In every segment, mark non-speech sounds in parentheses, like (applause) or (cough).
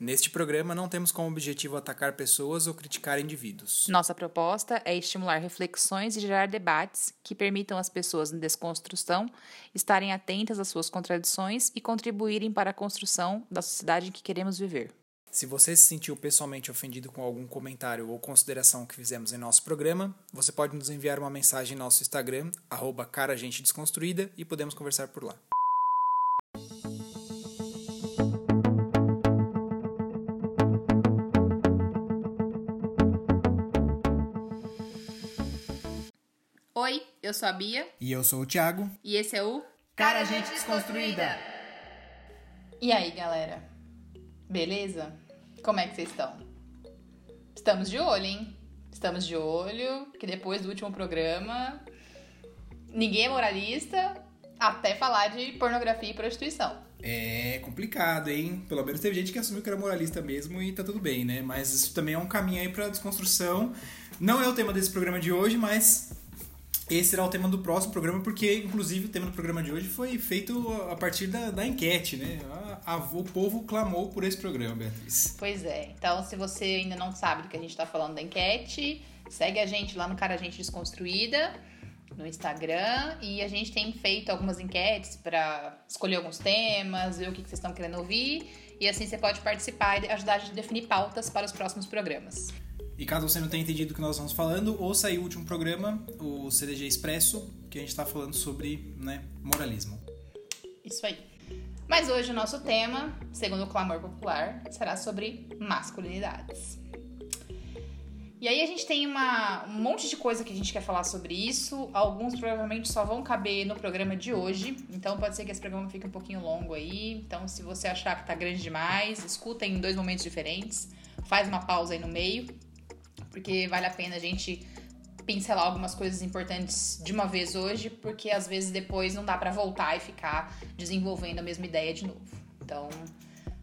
Neste programa, não temos como objetivo atacar pessoas ou criticar indivíduos. Nossa proposta é estimular reflexões e gerar debates que permitam às pessoas em desconstrução estarem atentas às suas contradições e contribuírem para a construção da sociedade em que queremos viver. Se você se sentiu pessoalmente ofendido com algum comentário ou consideração que fizemos em nosso programa, você pode nos enviar uma mensagem em nosso Instagram, arroba caragentedesconstruída, e podemos conversar por lá. Eu sou a Bia. E eu sou o Thiago. E esse é o Cara Gente Desconstruída. E aí, galera? Beleza? Como é que vocês estão? Estamos de olho, hein? Estamos de olho, que depois do último programa, ninguém é moralista até falar de pornografia e prostituição. É complicado, hein? Pelo menos teve gente que assumiu que era moralista mesmo e tá tudo bem, né? Mas isso também é um caminho aí pra desconstrução. Não é o tema desse programa de hoje, mas esse será o tema do próximo programa, porque, inclusive, o tema do programa de hoje foi feito a partir da, da enquete, né? A, a, o povo clamou por esse programa, Beatriz. Pois é. Então, se você ainda não sabe do que a gente está falando da enquete, segue a gente lá no Cara Gente Desconstruída, no Instagram. E a gente tem feito algumas enquetes para escolher alguns temas, ver o que, que vocês estão querendo ouvir. E assim você pode participar e ajudar a gente a definir pautas para os próximos programas. E caso você não tenha entendido o que nós estamos falando, ouça aí o último programa, o CDG Expresso, que a gente está falando sobre né, moralismo. Isso aí. Mas hoje o nosso tema, segundo o clamor popular, será sobre masculinidades. E aí a gente tem uma, um monte de coisa que a gente quer falar sobre isso. Alguns provavelmente só vão caber no programa de hoje. Então pode ser que esse programa fique um pouquinho longo aí. Então se você achar que tá grande demais, escuta em dois momentos diferentes. Faz uma pausa aí no meio. Porque vale a pena a gente pincelar algumas coisas importantes de uma vez hoje, porque às vezes depois não dá para voltar e ficar desenvolvendo a mesma ideia de novo. Então,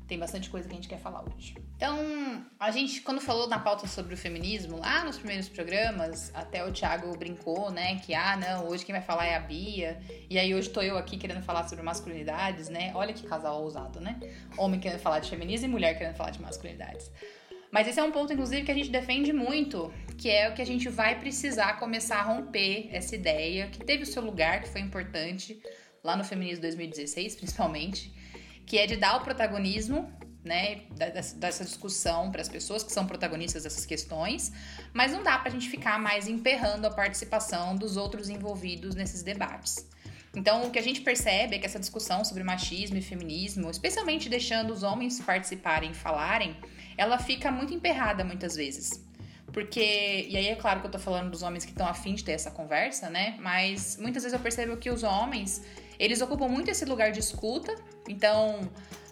tem bastante coisa que a gente quer falar hoje. Então, a gente, quando falou na pauta sobre o feminismo, lá nos primeiros programas, até o Thiago brincou, né, que, ah, não, hoje quem vai falar é a Bia, e aí hoje tô eu aqui querendo falar sobre masculinidades, né? Olha que casal ousado, né? Homem querendo falar de feminismo e mulher querendo falar de masculinidades. Mas esse é um ponto, inclusive, que a gente defende muito, que é o que a gente vai precisar começar a romper essa ideia, que teve o seu lugar, que foi importante, lá no Feminismo 2016, principalmente, que é de dar o protagonismo né, dessa discussão para as pessoas que são protagonistas dessas questões, mas não dá para a gente ficar mais emperrando a participação dos outros envolvidos nesses debates. Então, o que a gente percebe é que essa discussão sobre machismo e feminismo, especialmente deixando os homens participarem e falarem, ela fica muito emperrada muitas vezes. Porque, e aí é claro que eu tô falando dos homens que estão afim de ter essa conversa, né? Mas muitas vezes eu percebo que os homens, eles ocupam muito esse lugar de escuta. Então,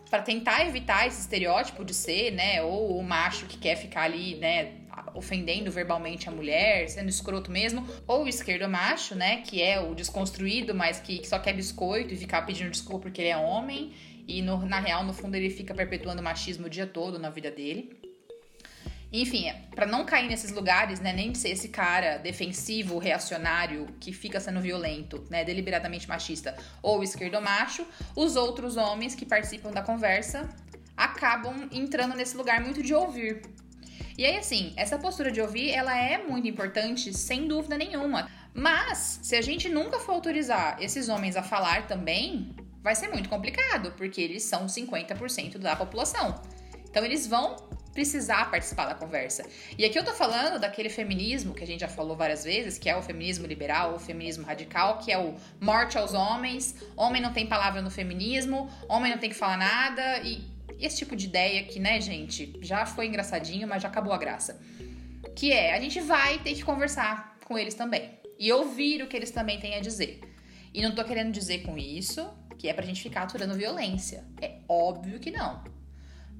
para tentar evitar esse estereótipo de ser, né, ou o macho que quer ficar ali, né, ofendendo verbalmente a mulher, sendo escroto mesmo, ou o esquerdo macho, né, que é o desconstruído, mas que, que só quer biscoito e ficar pedindo desculpa porque ele é homem, e no, na real, no fundo, ele fica perpetuando o machismo o dia todo na vida dele. Enfim, para não cair nesses lugares, né, nem de ser esse cara defensivo, reacionário, que fica sendo violento, né, deliberadamente machista, ou esquerdo macho, os outros homens que participam da conversa acabam entrando nesse lugar muito de ouvir. E aí, assim, essa postura de ouvir, ela é muito importante, sem dúvida nenhuma. Mas, se a gente nunca for autorizar esses homens a falar também, vai ser muito complicado, porque eles são 50% da população. Então eles vão precisar participar da conversa. E aqui eu tô falando daquele feminismo que a gente já falou várias vezes, que é o feminismo liberal, o feminismo radical, que é o morte aos homens, homem não tem palavra no feminismo, homem não tem que falar nada, e esse tipo de ideia que, né, gente, já foi engraçadinho, mas já acabou a graça. Que é, a gente vai ter que conversar com eles também. E ouvir o que eles também têm a dizer. E não tô querendo dizer com isso que é pra gente ficar aturando violência. É óbvio que não.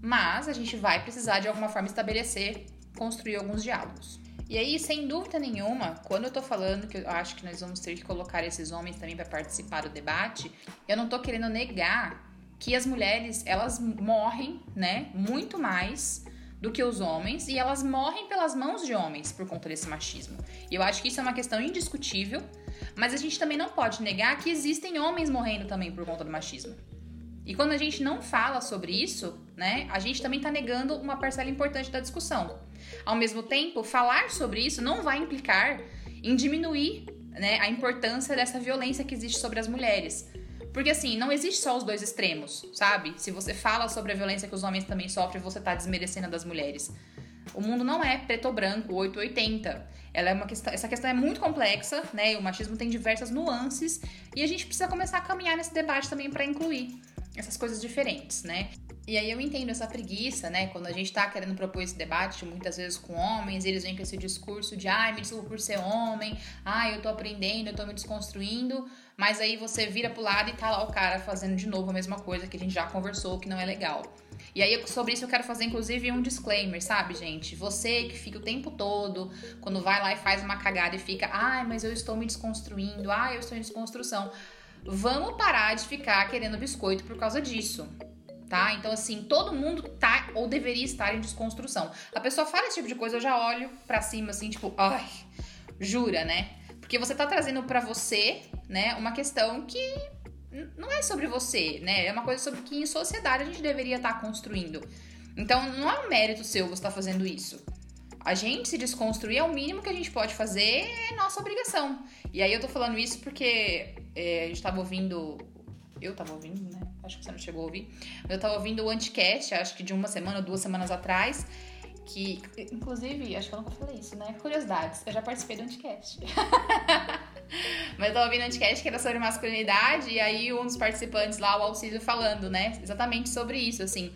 Mas a gente vai precisar de alguma forma estabelecer, construir alguns diálogos. E aí, sem dúvida nenhuma, quando eu tô falando que eu acho que nós vamos ter que colocar esses homens também para participar do debate, eu não tô querendo negar que as mulheres, elas morrem, né, muito mais do que os homens e elas morrem pelas mãos de homens por conta desse machismo. E eu acho que isso é uma questão indiscutível mas a gente também não pode negar que existem homens morrendo também por conta do machismo. E quando a gente não fala sobre isso, né, a gente também está negando uma parcela importante da discussão. Ao mesmo tempo, falar sobre isso não vai implicar em diminuir né, a importância dessa violência que existe sobre as mulheres. Porque assim, não existe só os dois extremos, sabe? Se você fala sobre a violência que os homens também sofrem, você tá desmerecendo das mulheres. O mundo não é preto ou branco, 880. Ela é uma questão, essa questão é muito complexa, né? O machismo tem diversas nuances e a gente precisa começar a caminhar nesse debate também para incluir essas coisas diferentes, né? E aí eu entendo essa preguiça, né? Quando a gente tá querendo propor esse debate, muitas vezes com homens, eles vêm com esse discurso de ai, me desculpa por ser homem, ai, eu tô aprendendo, eu tô me desconstruindo, mas aí você vira pro lado e tá lá o cara fazendo de novo a mesma coisa que a gente já conversou, que não é legal. E aí, sobre isso, eu quero fazer, inclusive, um disclaimer, sabe, gente? Você que fica o tempo todo, quando vai lá e faz uma cagada e fica, ai, mas eu estou me desconstruindo, ai, eu estou em desconstrução. Vamos parar de ficar querendo biscoito por causa disso. Tá? Então, assim, todo mundo tá ou deveria estar em desconstrução. A pessoa fala esse tipo de coisa, eu já olho pra cima, assim, tipo, ai, jura, né? Porque você tá trazendo para você, né, uma questão que não é sobre você, né? É uma coisa sobre que em sociedade a gente deveria estar tá construindo. Então, não é um mérito seu você estar tá fazendo isso. A gente se desconstruir é o mínimo que a gente pode fazer, é nossa obrigação. E aí eu tô falando isso porque é, a gente tava ouvindo. Eu tava ouvindo, né? Acho que você não chegou a ouvir. Eu tava ouvindo o Anticast, acho que de uma semana ou duas semanas atrás. Que, inclusive, acho que eu nunca falei isso, né? Curiosidades, eu já participei do Anticast. (laughs) (laughs) Mas eu tava ouvindo um Anticast que era sobre masculinidade, e aí um dos participantes lá, o Alcísio, falando, né? Exatamente sobre isso, assim.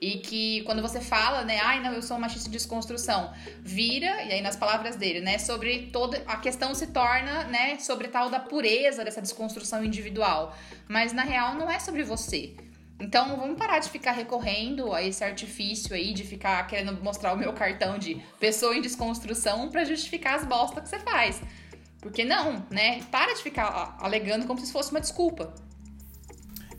E que quando você fala, né, ai não, eu sou machista de desconstrução, vira, e aí nas palavras dele, né, sobre toda a questão se torna, né, sobre tal da pureza dessa desconstrução individual. Mas na real não é sobre você. Então vamos parar de ficar recorrendo a esse artifício aí de ficar querendo mostrar o meu cartão de pessoa em desconstrução para justificar as bostas que você faz. Porque não, né? Para de ficar alegando como se fosse uma desculpa.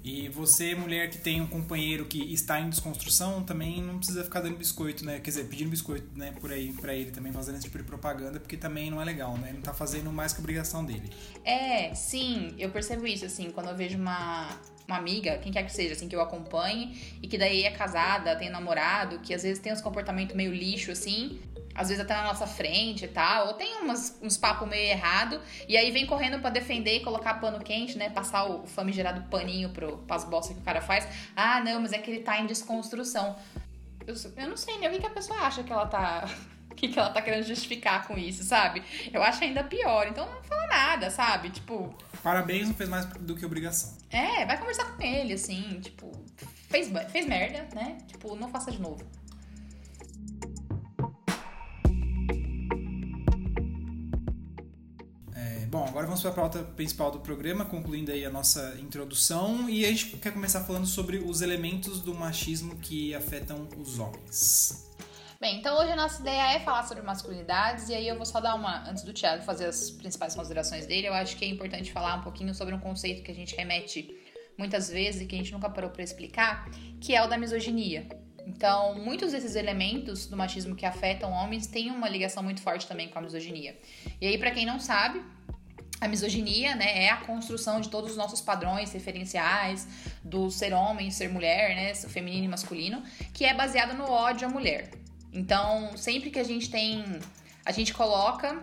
E você, mulher que tem um companheiro que está em desconstrução, também não precisa ficar dando biscoito, né? Quer dizer, pedindo biscoito, né, por aí para ele também fazendo esse tipo de propaganda, porque também não é legal, né? Ele não tá fazendo mais que a obrigação dele. É, sim, eu percebo isso assim, quando eu vejo uma uma amiga, quem quer que seja, assim, que eu acompanhe, e que daí é casada, tem namorado, que às vezes tem uns comportamentos meio lixo, assim, às vezes até na nossa frente e tal, ou tem umas, uns papos meio errado, e aí vem correndo para defender e colocar pano quente, né? Passar o famigerado paninho pro, pras bostas que o cara faz. Ah, não, mas é que ele tá em desconstrução. Eu, eu não sei nem o que, que a pessoa acha que ela tá. (laughs) O que, que ela tá querendo justificar com isso, sabe? Eu acho ainda pior. Então não fala nada, sabe? Tipo. Parabéns, não fez mais do que obrigação. É, vai conversar com ele, assim, tipo. Fez, fez merda, né? Tipo, não faça de novo. Bom, agora vamos para a pauta principal do programa, concluindo aí a nossa introdução, e a gente quer começar falando sobre os elementos do machismo que afetam os homens. Bem, então hoje a nossa ideia é falar sobre masculinidades, e aí eu vou só dar uma, antes do Thiago fazer as principais considerações dele, eu acho que é importante falar um pouquinho sobre um conceito que a gente remete muitas vezes e que a gente nunca parou para explicar, que é o da misoginia. Então, muitos desses elementos do machismo que afetam homens têm uma ligação muito forte também com a misoginia. E aí, para quem não sabe, a misoginia, né, é a construção de todos os nossos padrões referenciais do ser homem, ser mulher, né, feminino e masculino, que é baseado no ódio à mulher. Então, sempre que a gente tem, a gente coloca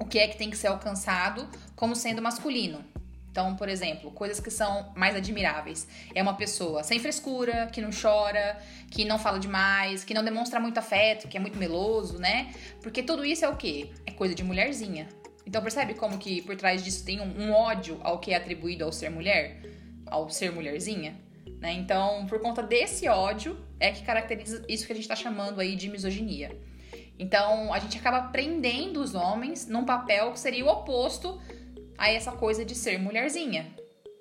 o que é que tem que ser alcançado como sendo masculino. Então, por exemplo, coisas que são mais admiráveis. É uma pessoa sem frescura, que não chora, que não fala demais, que não demonstra muito afeto, que é muito meloso, né? Porque tudo isso é o quê? É coisa de mulherzinha. Então percebe como que por trás disso tem um, um ódio ao que é atribuído ao ser mulher, ao ser mulherzinha? Né? Então, por conta desse ódio, é que caracteriza isso que a gente está chamando aí de misoginia. Então, a gente acaba prendendo os homens num papel que seria o oposto a essa coisa de ser mulherzinha,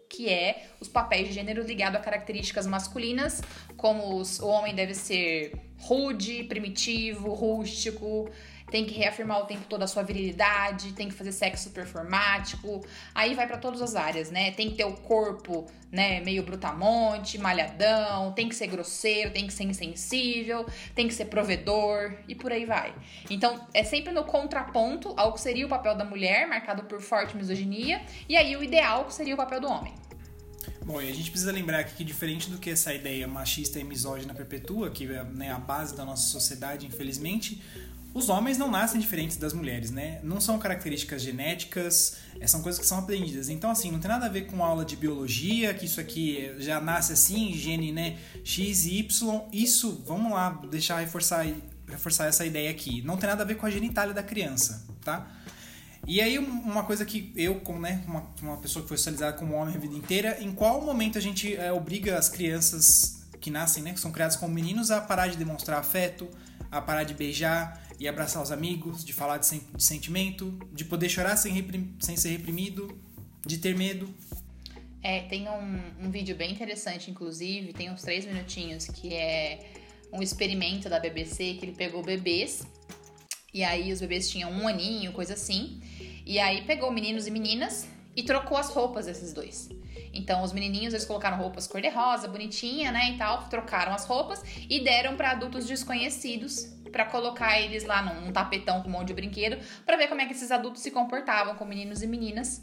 que é os papéis de gênero ligado a características masculinas, como os, o homem deve ser rude, primitivo, rústico, tem que reafirmar o tempo todo a sua virilidade, tem que fazer sexo performático, aí vai para todas as áreas, né? Tem que ter o corpo, né, meio brutamonte, malhadão, tem que ser grosseiro, tem que ser insensível, tem que ser provedor e por aí vai. Então, é sempre no contraponto ao que seria o papel da mulher, marcado por forte misoginia, e aí o ideal que seria o papel do homem. Bom, e a gente precisa lembrar aqui que diferente do que essa ideia machista e misógina perpetua, que é né, a base da nossa sociedade, infelizmente, os homens não nascem diferentes das mulheres, né? Não são características genéticas, é, são coisas que são aprendidas. Então, assim, não tem nada a ver com aula de biologia, que isso aqui já nasce assim, gene, né? X e Y. Isso, vamos lá, deixar reforçar, reforçar essa ideia aqui. Não tem nada a ver com a genitália da criança, tá? E aí, uma coisa que eu, como né, uma, uma pessoa que foi socializada como homem a vida inteira, em qual momento a gente é, obriga as crianças que nascem, né, que são criadas como meninos, a parar de demonstrar afeto, a parar de beijar e abraçar os amigos, de falar de, sen de sentimento, de poder chorar sem, sem ser reprimido, de ter medo? É, tem um, um vídeo bem interessante, inclusive, tem uns três minutinhos, que é um experimento da BBC que ele pegou bebês e aí os bebês tinham um aninho, coisa assim. E aí pegou meninos e meninas e trocou as roupas desses dois. Então, os menininhos, eles colocaram roupas cor-de-rosa, bonitinha, né, e tal, trocaram as roupas e deram para adultos desconhecidos para colocar eles lá num, num, tapetão com um monte de brinquedo, para ver como é que esses adultos se comportavam com meninos e meninas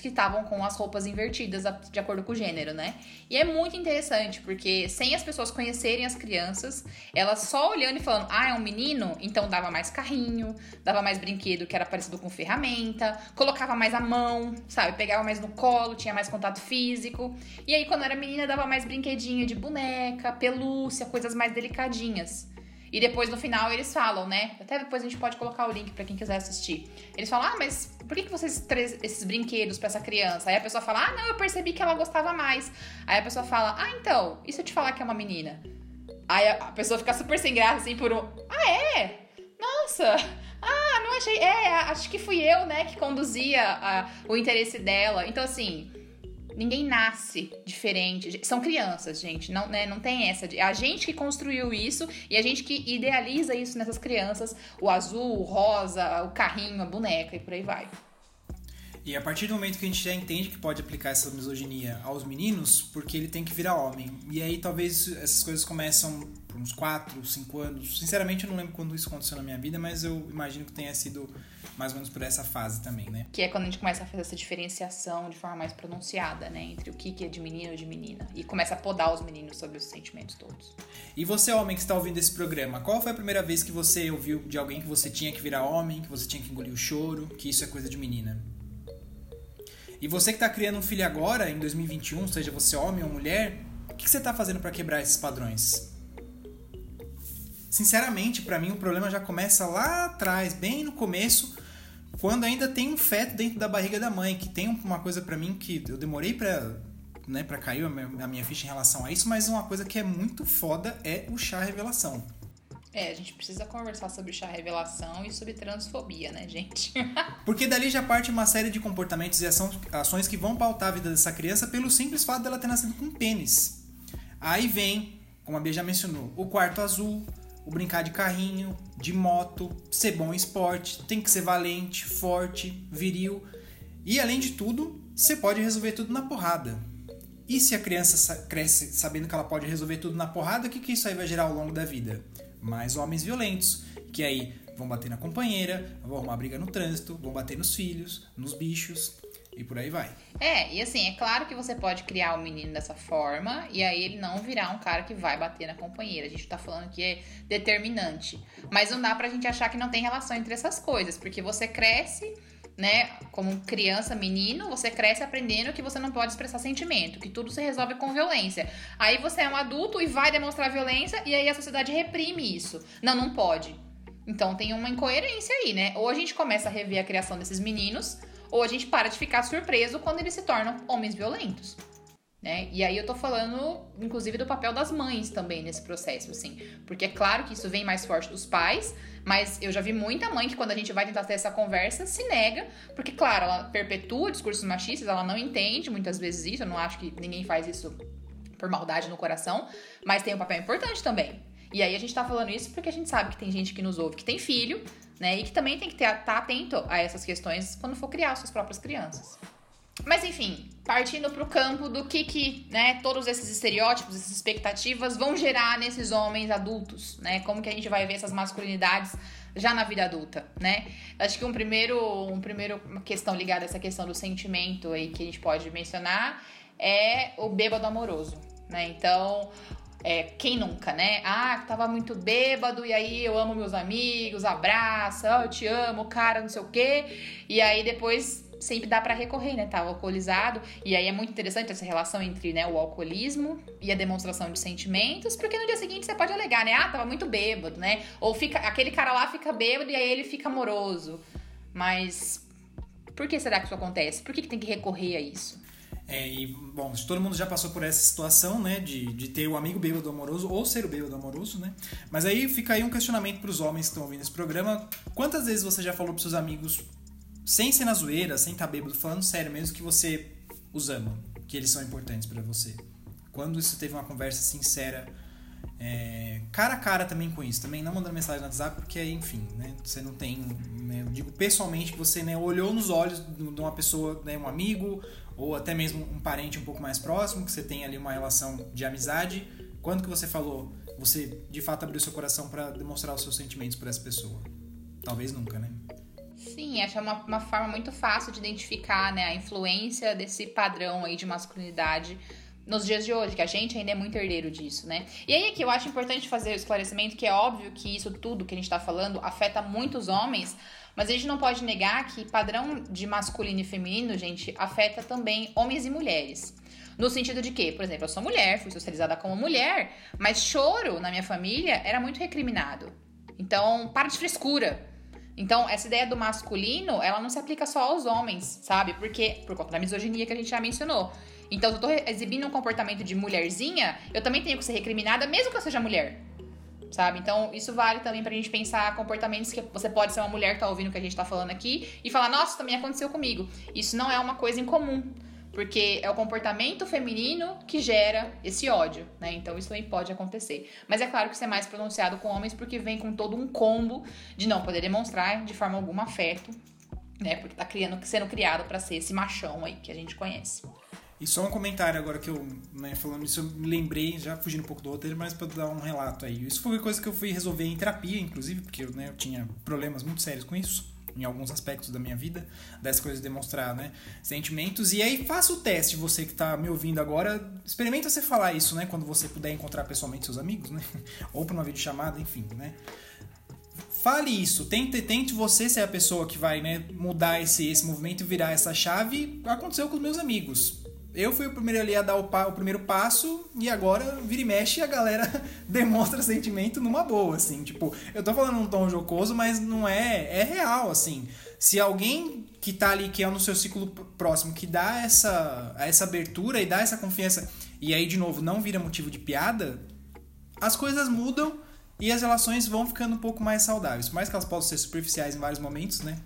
que estavam com as roupas invertidas de acordo com o gênero, né? E é muito interessante, porque sem as pessoas conhecerem as crianças, elas só olhando e falando, ah, é um menino, então dava mais carrinho, dava mais brinquedo que era parecido com ferramenta, colocava mais a mão, sabe? Pegava mais no colo, tinha mais contato físico. E aí, quando era menina, dava mais brinquedinho de boneca, pelúcia, coisas mais delicadinhas. E depois no final eles falam, né? Até depois a gente pode colocar o link para quem quiser assistir. Eles falam: "Ah, mas por que, vocês trazem esses brinquedos para essa criança?" Aí a pessoa fala: "Ah, não, eu percebi que ela gostava mais." Aí a pessoa fala: "Ah, então, e se eu te falar que é uma menina?" Aí a pessoa fica super sem graça assim por um: "Ah, é? Nossa, ah, não achei. É, acho que fui eu, né, que conduzia a, o interesse dela. Então, assim, Ninguém nasce diferente. São crianças, gente. Não, né, não tem essa. É a gente que construiu isso e a gente que idealiza isso nessas crianças. O azul, o rosa, o carrinho, a boneca e por aí vai. E a partir do momento que a gente já entende que pode aplicar essa misoginia aos meninos, porque ele tem que virar homem. E aí talvez essas coisas começam por uns 4, 5 anos. Sinceramente eu não lembro quando isso aconteceu na minha vida, mas eu imagino que tenha sido mais ou menos por essa fase também, né? Que é quando a gente começa a fazer essa diferenciação de forma mais pronunciada, né? Entre o que é de menino ou de menina. E começa a podar os meninos sobre os sentimentos todos. E você, homem que está ouvindo esse programa, qual foi a primeira vez que você ouviu de alguém que você tinha que virar homem, que você tinha que engolir o choro, que isso é coisa de menina? E você que está criando um filho agora, em 2021, seja você homem ou mulher, o que você está fazendo para quebrar esses padrões? Sinceramente, para mim o problema já começa lá atrás, bem no começo, quando ainda tem um feto dentro da barriga da mãe, que tem uma coisa para mim que eu demorei para né, para cair a minha, ficha em relação a isso, mas uma coisa que é muito foda é o chá revelação. É, a gente precisa conversar sobre chá revelação e sobre transfobia, né, gente? (laughs) Porque dali já parte uma série de comportamentos e ações que vão pautar a vida dessa criança pelo simples fato dela ter nascido com pênis. Aí vem, como a Bia já mencionou, o quarto azul, o brincar de carrinho, de moto, ser bom em esporte, tem que ser valente, forte, viril. E além de tudo, você pode resolver tudo na porrada. E se a criança cresce sabendo que ela pode resolver tudo na porrada, o que, que isso aí vai gerar ao longo da vida? Mais homens violentos, que aí vão bater na companheira, vão arrumar briga no trânsito, vão bater nos filhos, nos bichos, e por aí vai. É, e assim, é claro que você pode criar o um menino dessa forma e aí ele não virar um cara que vai bater na companheira. A gente tá falando que é determinante. Mas não dá pra gente achar que não tem relação entre essas coisas, porque você cresce, né, como criança, menino, você cresce aprendendo que você não pode expressar sentimento, que tudo se resolve com violência. Aí você é um adulto e vai demonstrar violência e aí a sociedade reprime isso. Não, não pode. Então tem uma incoerência aí, né? Ou a gente começa a rever a criação desses meninos ou a gente para de ficar surpreso quando eles se tornam homens violentos. Né? E aí eu tô falando, inclusive, do papel das mães também nesse processo, assim. Porque é claro que isso vem mais forte dos pais, mas eu já vi muita mãe que quando a gente vai tentar ter essa conversa, se nega, porque, claro, ela perpetua discursos machistas, ela não entende muitas vezes isso, eu não acho que ninguém faz isso por maldade no coração, mas tem um papel importante também. E aí a gente tá falando isso porque a gente sabe que tem gente que nos ouve que tem filho, né? E que também tem que estar tá atento a essas questões quando for criar suas próprias crianças. Mas enfim, partindo para o campo do que que, né, todos esses estereótipos, essas expectativas vão gerar nesses homens adultos, né? Como que a gente vai ver essas masculinidades já na vida adulta, né? Acho que um primeiro, um primeiro questão ligada a essa questão do sentimento aí que a gente pode mencionar é o bêbado amoroso, né? Então, é, quem nunca, né? Ah, tava muito bêbado e aí eu amo meus amigos, abraça, oh, eu te amo, cara, não sei o quê. E aí depois sempre dá para recorrer, né? Tava alcoolizado. E aí é muito interessante essa relação entre né, o alcoolismo e a demonstração de sentimentos, porque no dia seguinte você pode alegar, né? Ah, tava muito bêbado, né? Ou fica aquele cara lá fica bêbado e aí ele fica amoroso. Mas por que será que isso acontece? Por que, que tem que recorrer a isso? É, e, bom, todo mundo já passou por essa situação, né, de, de ter o amigo bêbado amoroso ou ser o bêbado amoroso, né? Mas aí fica aí um questionamento para os homens que estão ouvindo esse programa. Quantas vezes você já falou para seus amigos, sem ser na zoeira, sem estar tá bêbado, falando sério mesmo, que você os ama, que eles são importantes para você? Quando isso teve uma conversa sincera, é, cara a cara também com isso, também não mandando mensagem no WhatsApp, porque, enfim, né, você não tem, né, eu digo pessoalmente que você né, olhou nos olhos de uma pessoa, né, um amigo ou até mesmo um parente um pouco mais próximo, que você tem ali uma relação de amizade, quando que você falou, você de fato abriu seu coração para demonstrar os seus sentimentos por essa pessoa? Talvez nunca, né? Sim, acho é uma, uma forma muito fácil de identificar né, a influência desse padrão aí de masculinidade nos dias de hoje, que a gente ainda é muito herdeiro disso, né? E aí aqui eu acho importante fazer o esclarecimento que é óbvio que isso tudo que a gente tá falando afeta muitos homens, mas a gente não pode negar que padrão de masculino e feminino, gente, afeta também homens e mulheres. No sentido de que, por exemplo, eu sou mulher, fui socializada como mulher, mas choro na minha família era muito recriminado. Então, para de frescura. Então, essa ideia do masculino, ela não se aplica só aos homens, sabe? Porque, por conta da misoginia que a gente já mencionou. Então, se eu tô exibindo um comportamento de mulherzinha, eu também tenho que ser recriminada, mesmo que eu seja mulher sabe? Então, isso vale também pra gente pensar comportamentos que você pode ser uma mulher que tá ouvindo o que a gente tá falando aqui e falar, nossa, também aconteceu comigo. Isso não é uma coisa incomum. Porque é o comportamento feminino que gera esse ódio, né? Então isso também pode acontecer. Mas é claro que isso é mais pronunciado com homens porque vem com todo um combo de não poder demonstrar de forma alguma afeto, né? Porque tá criando, sendo criado para ser esse machão aí que a gente conhece. E só um comentário agora que eu, né, falando isso, eu me lembrei, já fugindo um pouco do roteiro, mas para dar um relato aí. Isso foi uma coisa que eu fui resolver em terapia, inclusive, porque né, eu tinha problemas muito sérios com isso, em alguns aspectos da minha vida, dessas coisas de demonstrar né, sentimentos. E aí faça o teste, você que está me ouvindo agora, experimenta você falar isso, né, quando você puder encontrar pessoalmente seus amigos, né, (laughs) ou por uma videochamada, enfim, né. Fale isso, tente, tente você ser a pessoa que vai né, mudar esse, esse movimento e virar essa chave. Aconteceu com os meus amigos eu fui o primeiro ali a dar o, pa, o, primeiro passo e agora vira e mexe a galera (laughs) demonstra sentimento numa boa, assim. Tipo, eu tô falando num tom jocoso, mas não é. É real, assim. Se alguém que tá ali, que é no seu ciclo próximo, que dá essa, essa abertura e dá essa confiança, e aí, de novo, não vira motivo de piada, as coisas mudam e as relações vão ficando um pouco mais saudáveis. Por mais que elas possam ser superficiais em vários momentos, né?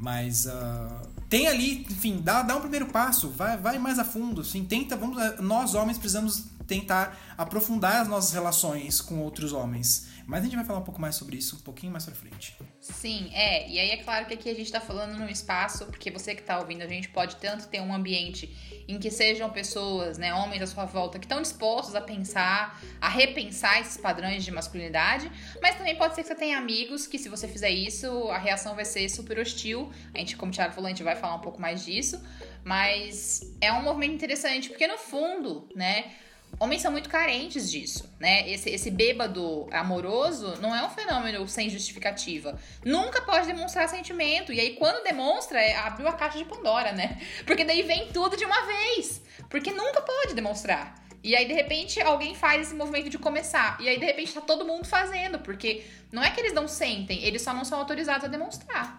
Mas uh, tem ali, enfim, dá, dá um primeiro passo, vai, vai mais a fundo, assim, tenta, vamos, nós homens precisamos tentar aprofundar as nossas relações com outros homens. Mas a gente vai falar um pouco mais sobre isso um pouquinho mais pra frente. Sim, é. E aí é claro que aqui a gente tá falando num espaço, porque você que tá ouvindo, a gente pode tanto ter um ambiente em que sejam pessoas, né, homens à sua volta, que estão dispostos a pensar, a repensar esses padrões de masculinidade, mas também pode ser que você tenha amigos que, se você fizer isso, a reação vai ser super hostil. A gente, como o Thiago falou, a gente vai falar um pouco mais disso. Mas é um movimento interessante, porque no fundo, né? Homens são muito carentes disso, né? Esse, esse bêbado amoroso não é um fenômeno sem justificativa. Nunca pode demonstrar sentimento. E aí, quando demonstra, é, abriu a caixa de Pandora, né? (laughs) Porque daí vem tudo de uma vez. Porque nunca pode demonstrar. E aí, de repente, alguém faz esse movimento de começar. E aí, de repente, tá todo mundo fazendo. Porque não é que eles não sentem, eles só não são autorizados a demonstrar.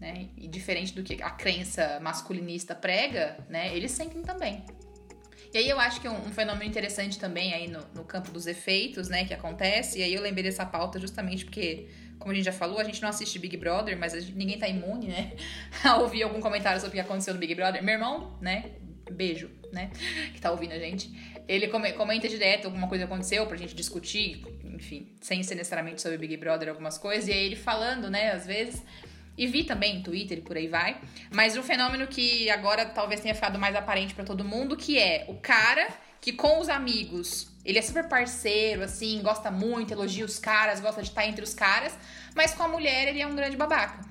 Né? E diferente do que a crença masculinista prega, né? Eles sentem também. E aí eu acho que um, um fenômeno interessante também aí no, no, campo dos efeitos, né, que acontece, e aí eu lembrei dessa pauta justamente porque, como a gente já falou, a gente não assiste Big Brother, mas gente, ninguém tá imune, né, (laughs) a ouvir algum comentário sobre o que aconteceu no Big Brother. Meu irmão, né, beijo, né, que tá ouvindo a gente, ele comenta direto alguma coisa aconteceu pra gente discutir, enfim, sem ser necessariamente sobre Big Brother algumas coisas, e aí ele falando, né, às vezes e vi também Twitter e por aí vai. Mas um fenômeno que agora talvez tenha ficado mais aparente para todo mundo, que é o cara que com os amigos, ele é super parceiro, assim, gosta muito, elogia os caras, gosta de estar entre os caras, mas com a mulher ele é um grande babaca.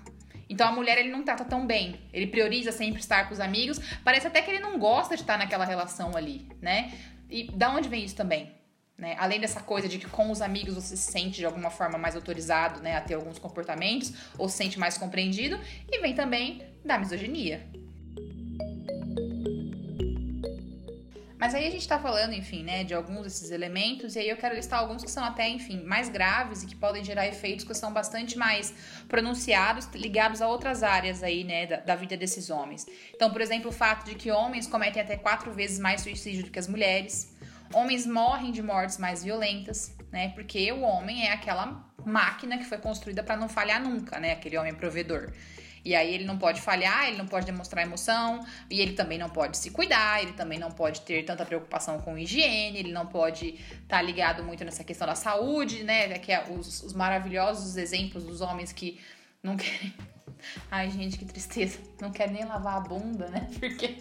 Então a mulher ele não trata tão bem. Ele prioriza sempre estar com os amigos. Parece até que ele não gosta de estar naquela relação ali, né? E da onde vem isso também? Né? Além dessa coisa de que com os amigos você se sente de alguma forma mais autorizado né, a ter alguns comportamentos ou se sente mais compreendido, e vem também da misoginia. Mas aí a gente tá falando, enfim, né, de alguns desses elementos, e aí eu quero listar alguns que são até, enfim, mais graves e que podem gerar efeitos que são bastante mais pronunciados, ligados a outras áreas aí, né, da, da vida desses homens. Então, por exemplo, o fato de que homens cometem até quatro vezes mais suicídio do que as mulheres, Homens morrem de mortes mais violentas, né? Porque o homem é aquela máquina que foi construída para não falhar nunca, né? Aquele homem provedor. E aí ele não pode falhar, ele não pode demonstrar emoção, e ele também não pode se cuidar, ele também não pode ter tanta preocupação com higiene, ele não pode estar tá ligado muito nessa questão da saúde, né? Que é os, os maravilhosos exemplos dos homens que não querem (laughs) Ai, gente, que tristeza. Não quer nem lavar a bunda, né? (laughs) Porque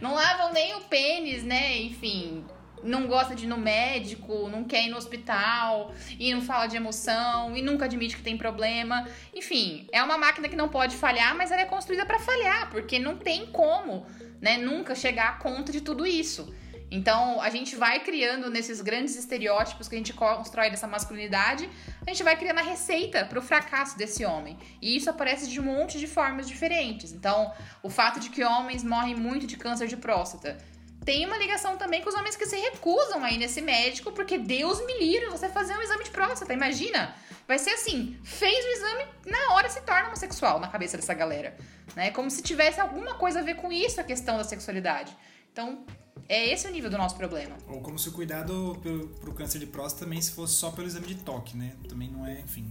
não lavam nem o pênis, né? Enfim, não gosta de ir no médico, não quer ir no hospital, e não fala de emoção, e nunca admite que tem problema. Enfim, é uma máquina que não pode falhar, mas ela é construída para falhar, porque não tem como, né, nunca chegar a conta de tudo isso. Então, a gente vai criando nesses grandes estereótipos que a gente constrói dessa masculinidade, a gente vai criando a receita para o fracasso desse homem. E isso aparece de um monte de formas diferentes. Então, o fato de que homens morrem muito de câncer de próstata tem uma ligação também com os homens que se recusam aí nesse médico, porque Deus me livre você fazer um exame de próstata, imagina. Vai ser assim, fez o exame, na hora se torna homossexual na cabeça dessa galera. Né? Como se tivesse alguma coisa a ver com isso a questão da sexualidade. Então, é esse o nível do nosso problema. Ou como se o cuidado pelo, pro câncer de próstata também se fosse só pelo exame de toque, né? Também não é, enfim.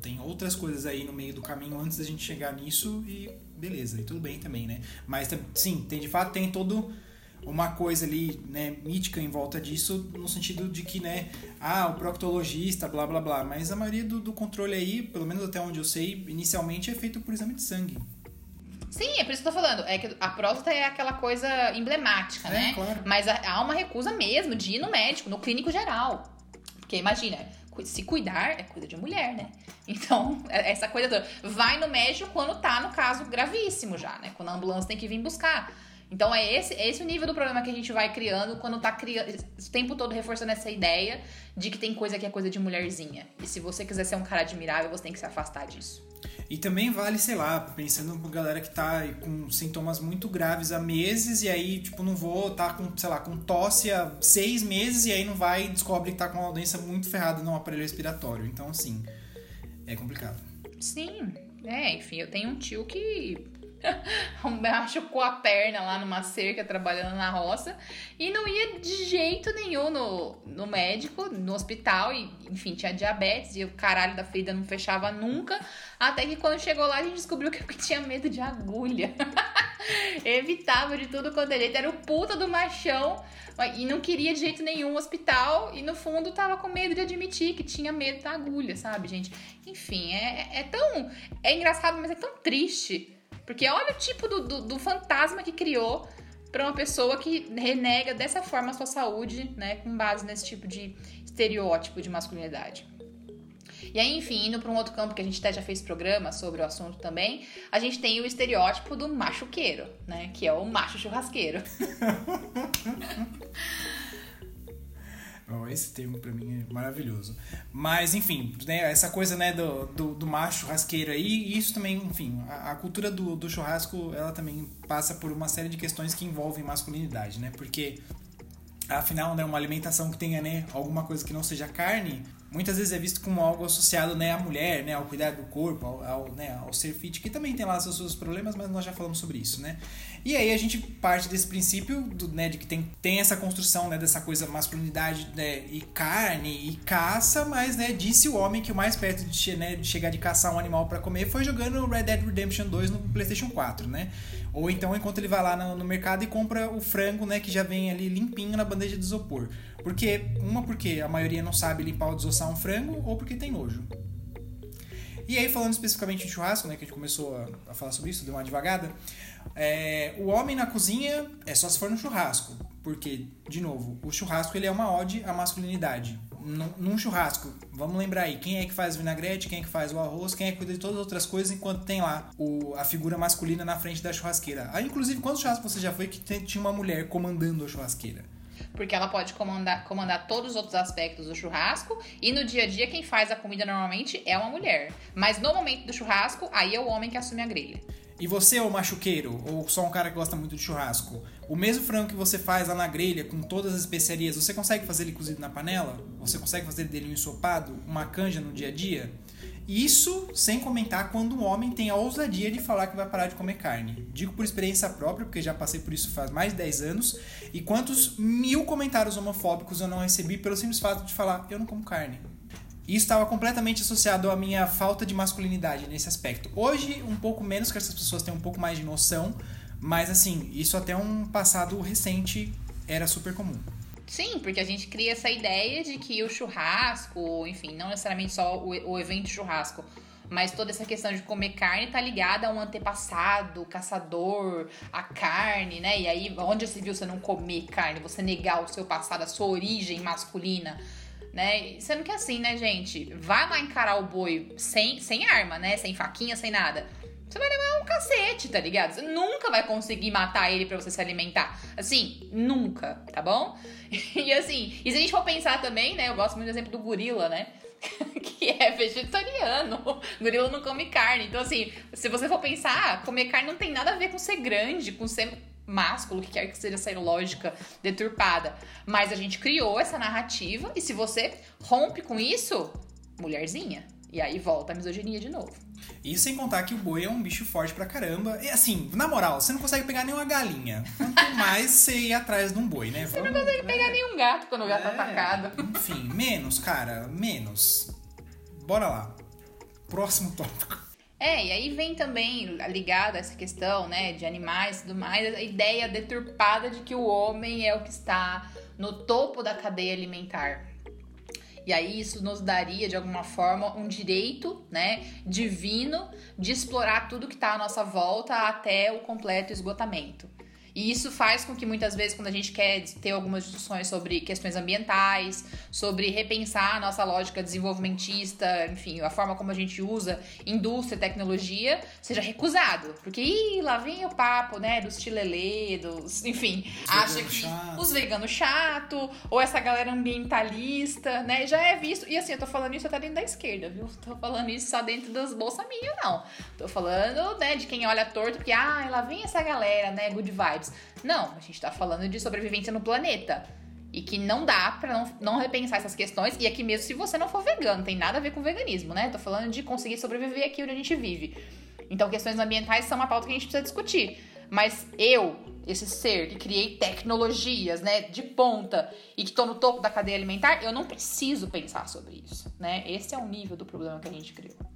Tem outras coisas aí no meio do caminho antes da gente chegar nisso e beleza, e tudo bem também, né? Mas sim, tem de fato tem todo uma coisa ali, né, mítica em volta disso, no sentido de que, né, ah, o proctologista, blá blá blá, mas a maioria do, do controle aí, pelo menos até onde eu sei, inicialmente é feito por exame de sangue. Sim, é por isso que eu tô falando. É que a próstata é aquela coisa emblemática, é, né? Claro. Mas há uma recusa mesmo de ir no médico, no clínico geral. Porque imagina, se cuidar é cuida de mulher, né? Então, (laughs) é, essa coisa toda. Vai no médico quando tá no caso gravíssimo já, né? Quando a ambulância tem que vir buscar. Então é esse, é esse o nível do problema que a gente vai criando quando tá criando, o tempo todo reforçando essa ideia de que tem coisa que é coisa de mulherzinha. E se você quiser ser um cara admirável, você tem que se afastar disso. E também vale, sei lá, pensando com galera que tá com sintomas muito graves há meses e aí, tipo, não vou tá com, sei lá, com tosse há seis meses e aí não vai e descobre que tá com uma doença muito ferrada no aparelho respiratório. Então, assim, é complicado. Sim, é, enfim, eu tenho um tio que (laughs) machucou a perna lá numa cerca trabalhando na roça e não ia de jeito nenhum no, no médico, no hospital, e enfim, tinha diabetes e o caralho da ferida não fechava nunca. Até que quando chegou lá a gente descobriu que (laughs) tinha medo de agulha. (laughs) Evitava de tudo quando ele era o puta do machão e não queria de jeito nenhum o hospital e no fundo tava com medo de admitir que tinha medo da agulha, sabe, gente? Enfim, é, é tão. É engraçado, mas é tão triste porque olha o tipo do, do, do fantasma que criou para uma pessoa que renega dessa forma a sua saúde, né, com base nesse tipo de estereótipo de masculinidade. E aí, enfim, indo para um outro campo que a gente até já fez programa sobre o assunto também, a gente tem o estereótipo do machuqueiro, né, que é o macho churrasqueiro. (laughs) Esse termo para mim é maravilhoso. Mas, enfim, né, essa coisa né, do, do, do macho churrasqueiro aí, isso também, enfim, a, a, cultura do, do churrasco, ela também passa por uma série de questões que envolvem masculinidade, né? Porque, afinal, né, uma alimentação que tenha né, alguma coisa que não seja carne, muitas vezes é visto como algo associado né, à mulher, né, ao cuidar do corpo, ao, ao, né, ao ser fit, que também tem lá seus, seus problemas, mas nós já falamos sobre isso, né? E aí a gente parte desse princípio do, né, de que tem, tem essa construção né, dessa coisa masculinidade né, e carne e caça, mas né, disse o homem que o mais perto de, né, de chegar de caçar um animal para comer foi jogando Red Dead Redemption 2 no PlayStation 4, né? Ou então enquanto ele vai lá no, no mercado e compra o frango, né, que já vem ali limpinho na bandeja de isopor. Porque uma porque a maioria não sabe limpar ou desossar um frango, ou porque tem nojo. E aí, falando especificamente de churrasco, né, que a gente começou a, a falar sobre isso, deu uma devagada. É, o homem na cozinha é só se for no churrasco. Porque, de novo, o churrasco ele é uma ode à masculinidade. num, churrasco, vamos lembrar aí, quem é que faz o vinagrete, quem é que faz o arroz, quem é que cuida de todas as outras coisas, enquanto tem lá o, a figura masculina na frente da churrasqueira. Aí, inclusive, quantos churrascos você já foi que tinha uma mulher comandando a churrasqueira? porque ela pode comandar, comandar todos os outros aspectos do churrasco e no dia a dia quem faz a comida normalmente é uma mulher. Mas no momento do churrasco, aí é o homem que assume a grelha. E você, ou machuqueiro, ou só um cara que gosta muito de churrasco, o mesmo frango que você faz lá na grelha com todas as especiarias, você consegue fazer ele cozido na panela? Você consegue fazer dele um ensopado, uma canja no dia a dia? Isso sem comentar quando um homem tem a ousadia de falar que vai parar de comer carne. Digo por experiência própria, porque já passei por isso faz mais de 10 anos. E quantos mil comentários homofóbicos eu não recebi pelo simples fato de falar: eu não como carne. Isso estava completamente associado à minha falta de masculinidade nesse aspecto. Hoje, um pouco menos que essas pessoas têm um pouco mais de noção, mas assim, isso até um passado recente era super comum. Sim, porque a gente cria essa ideia de que o churrasco, enfim, não necessariamente só o, o evento churrasco, mas toda essa questão de comer carne tá ligada a um antepassado, caçador, a carne, né? E aí, onde se viu você não comer carne, você negar o seu passado, a sua origem masculina, né? Sendo que assim, né, gente? Vai lá encarar o boi sem, sem arma, né? Sem faquinha, sem nada. Você vai levar um cacete, tá ligado? Você nunca vai conseguir matar ele para você se alimentar. Assim, nunca, tá bom? (laughs) E assim, e se a gente for pensar também, né? Eu gosto muito do exemplo do gorila, né? (laughs) que é vegetariano. O (laughs) gorila não come carne. Então, assim, se você for pensar, comer carne não tem nada a ver com ser grande, com ser másculo, que quer que seja essa lógica deturpada. Mas a gente criou essa narrativa e se você rompe com isso, mulherzinha. E aí volta a misoginia de novo. E sem contar que o boi é um bicho forte pra caramba. E assim, na moral, você não consegue pegar nenhuma galinha. Quanto mais você ir atrás de um boi, né? Você Vamos, não consegue é... pegar nenhum gato quando o gato tá é... tá atacado. Enfim, menos, cara, menos. Bora lá. Próximo tópico. É, e aí vem também ligada essa questão, né, de animais e tudo mais, a ideia deturpada de que o homem é o que está no topo da cadeia alimentar. E aí isso nos daria, de alguma forma, um direito, né, divino de explorar tudo que está à nossa volta até o completo esgotamento. E isso faz com que muitas vezes, quando a gente quer ter algumas discussões sobre questões ambientais, sobre repensar a nossa lógica desenvolvimentista, enfim, a forma como a gente usa indústria tecnologia, seja recusado. Porque, ih, lá vem o papo, né, dos tilelê, dos. Enfim, os acha que chato. os veganos chato, ou essa galera ambientalista, né, já é visto. E assim, eu tô falando isso até dentro da esquerda, viu? Tô falando isso só dentro das bolsas minhas, não. Tô falando, né, de quem olha torto, porque, ah, lá vem essa galera, né, good vibes Não, a gente tá falando de sobrevivência no planeta. E que não dá pra não, não repensar essas questões. E aqui mesmo se você não for vegano, tem nada a ver com veganismo, né? Tô falando de conseguir sobreviver aqui onde a gente vive. Então, questões ambientais são uma pauta que a gente precisa discutir. Mas eu, esse ser que criei tecnologias, né, de ponta e que tô no topo da cadeia alimentar, eu não preciso pensar sobre isso, né? Esse é o nível do problema que a gente criou.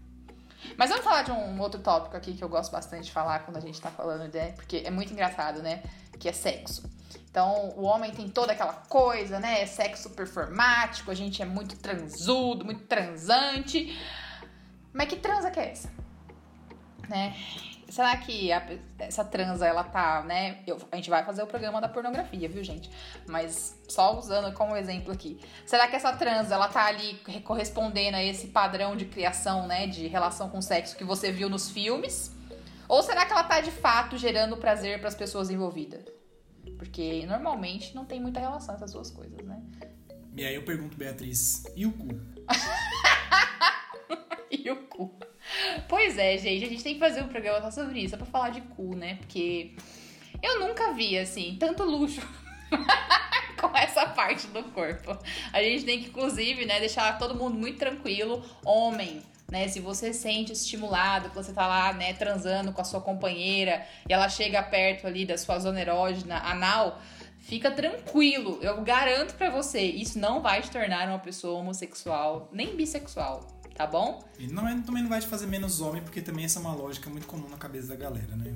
Mas vamos falar de um outro tópico aqui que eu gosto bastante de falar quando a gente tá falando, né? Porque é muito engraçado, né? Que é sexo. Então, o homem tem toda aquela coisa, né? É sexo performático, a gente é muito transudo, muito transante. Mas que transa que é essa? Né? Será que a, essa transa, ela tá, né? Eu, a gente vai fazer o programa da pornografia, viu, gente? Mas só usando como exemplo aqui. Será que essa transa, ela tá ali correspondendo a esse padrão de criação, né? De relação com sexo que você viu nos filmes? Ou será que ela tá de fato gerando prazer para as pessoas envolvidas? Porque normalmente não tem muita relação essas duas coisas, né? E aí eu pergunto, Beatriz, e o cu? (laughs) e o cu? Pois é, gente, a gente tem que fazer um programa só sobre isso, só pra falar de cu, né? Porque eu nunca vi, assim, tanto luxo (laughs) com essa parte do corpo. A gente tem que, inclusive, né, deixar todo mundo muito tranquilo. Homem, né? Se você sente estimulado, que você tá lá, né, transando com a sua companheira e ela chega perto ali da sua zona erógena anal, fica tranquilo. Eu garanto para você, isso não vai te tornar uma pessoa homossexual, nem bissexual tá bom? E não é, também não vai te fazer menos homem, porque também essa é uma lógica muito comum na cabeça da galera, né?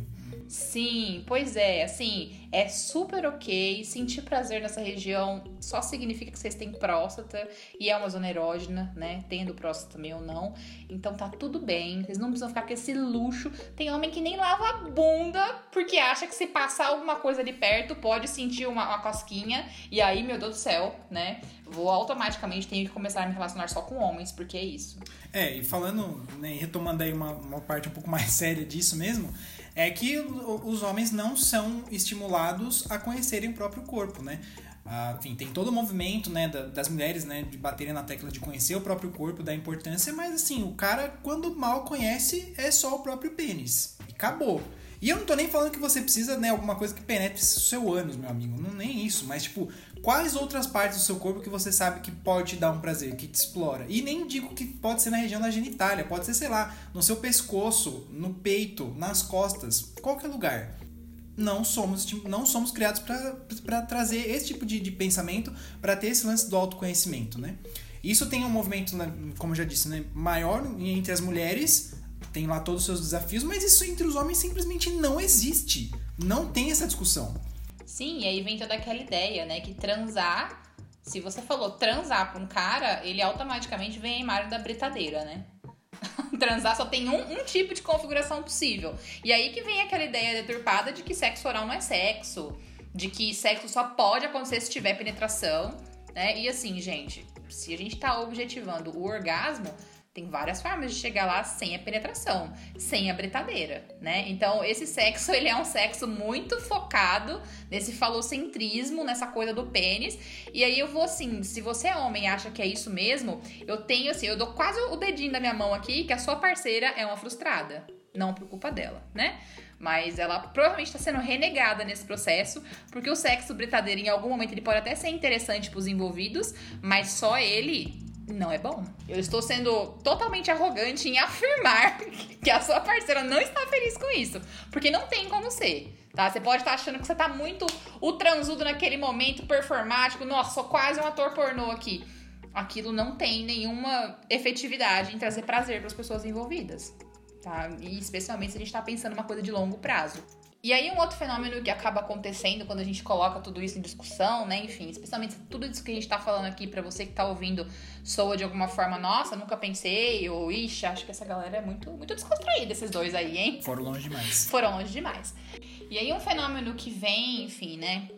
Sim, pois é, assim, é super ok. Sentir prazer nessa região só significa que vocês têm próstata e é uma zona erógena, né? Tendo próstata também ou não. Então tá tudo bem, vocês não precisam ficar com esse luxo. Tem homem que nem lava a bunda porque acha que se passar alguma coisa ali perto pode sentir uma, uma cosquinha. E aí, meu Deus do céu, né? Vou automaticamente tenho que começar a me relacionar só com homens, porque é isso. É, e falando, né, retomando aí uma, uma parte um pouco mais (laughs) séria disso mesmo, é que os homens não são estimulados a conhecerem o próprio corpo, né? Ah, enfim, tem todo o movimento né, das mulheres né, de baterem na tecla de conhecer o próprio corpo, da importância, mas assim, o cara, quando mal conhece, é só o próprio pênis. E acabou. E eu não tô nem falando que você precisa, né, alguma coisa que penetre seu ânus, meu amigo. Não nem isso, mas tipo, quais outras partes do seu corpo que você sabe que pode te dar um prazer, que te explora? E nem digo que pode ser na região da genitália, pode ser, sei lá, no seu pescoço, no peito, nas costas, qualquer lugar não somos, não somos criados para trazer esse tipo de, de pensamento, para ter esse lance do autoconhecimento, né? Isso tem um movimento, né, como eu já disse, né, maior entre as mulheres, tem lá todos os seus desafios, mas isso entre os homens simplesmente não existe. Não tem essa discussão. Sim, e aí vem toda aquela ideia, né, que transar, se você falou transar com um cara, ele automaticamente vem a imagem da britadeira, né? (laughs) transar só tem um, um, tipo de configuração possível. E aí que vem aquela ideia deturpada de que sexo oral não é sexo, de que sexo só pode acontecer se tiver penetração, né? E assim, gente, se a gente tá objetivando o orgasmo, tem várias formas de chegar lá sem a penetração, sem a britadeira, né? Então, esse sexo, (laughs) ele é um sexo muito focado nesse falocentrismo, nessa coisa do pênis. E aí eu vou assim, se você é homem e acha que é isso mesmo, eu tenho assim, eu dou quase o dedinho da minha mão aqui que a sua parceira é uma frustrada. Não por culpa dela, né? Mas ela provavelmente está sendo renegada nesse processo, porque o sexo britadeiro, em algum momento, ele pode até ser interessante para os envolvidos, mas só ele não é bom. Eu estou sendo totalmente arrogante em afirmar (laughs) que a sua parceira não está feliz com isso. Porque não tem como ser. Tá? Você pode estar achando que você está muito o transudo naquele momento performático. Nossa, sou quase um ator pornô aqui. Aquilo não tem nenhuma efetividade em trazer prazer para as pessoas envolvidas. Tá? E especialmente se a gente está pensando uma coisa de longo prazo. E aí um outro fenômeno que acaba acontecendo quando a gente coloca tudo isso em discussão, né? Enfim, especialmente tudo isso que a gente tá falando aqui para você que tá ouvindo soa de alguma forma, nossa, nunca pensei, ou ixi, acho que essa galera é muito, muito desconstruída, esses dois aí, hein? Foram longe demais. Foram longe demais. E aí um fenômeno que vem, enfim, né?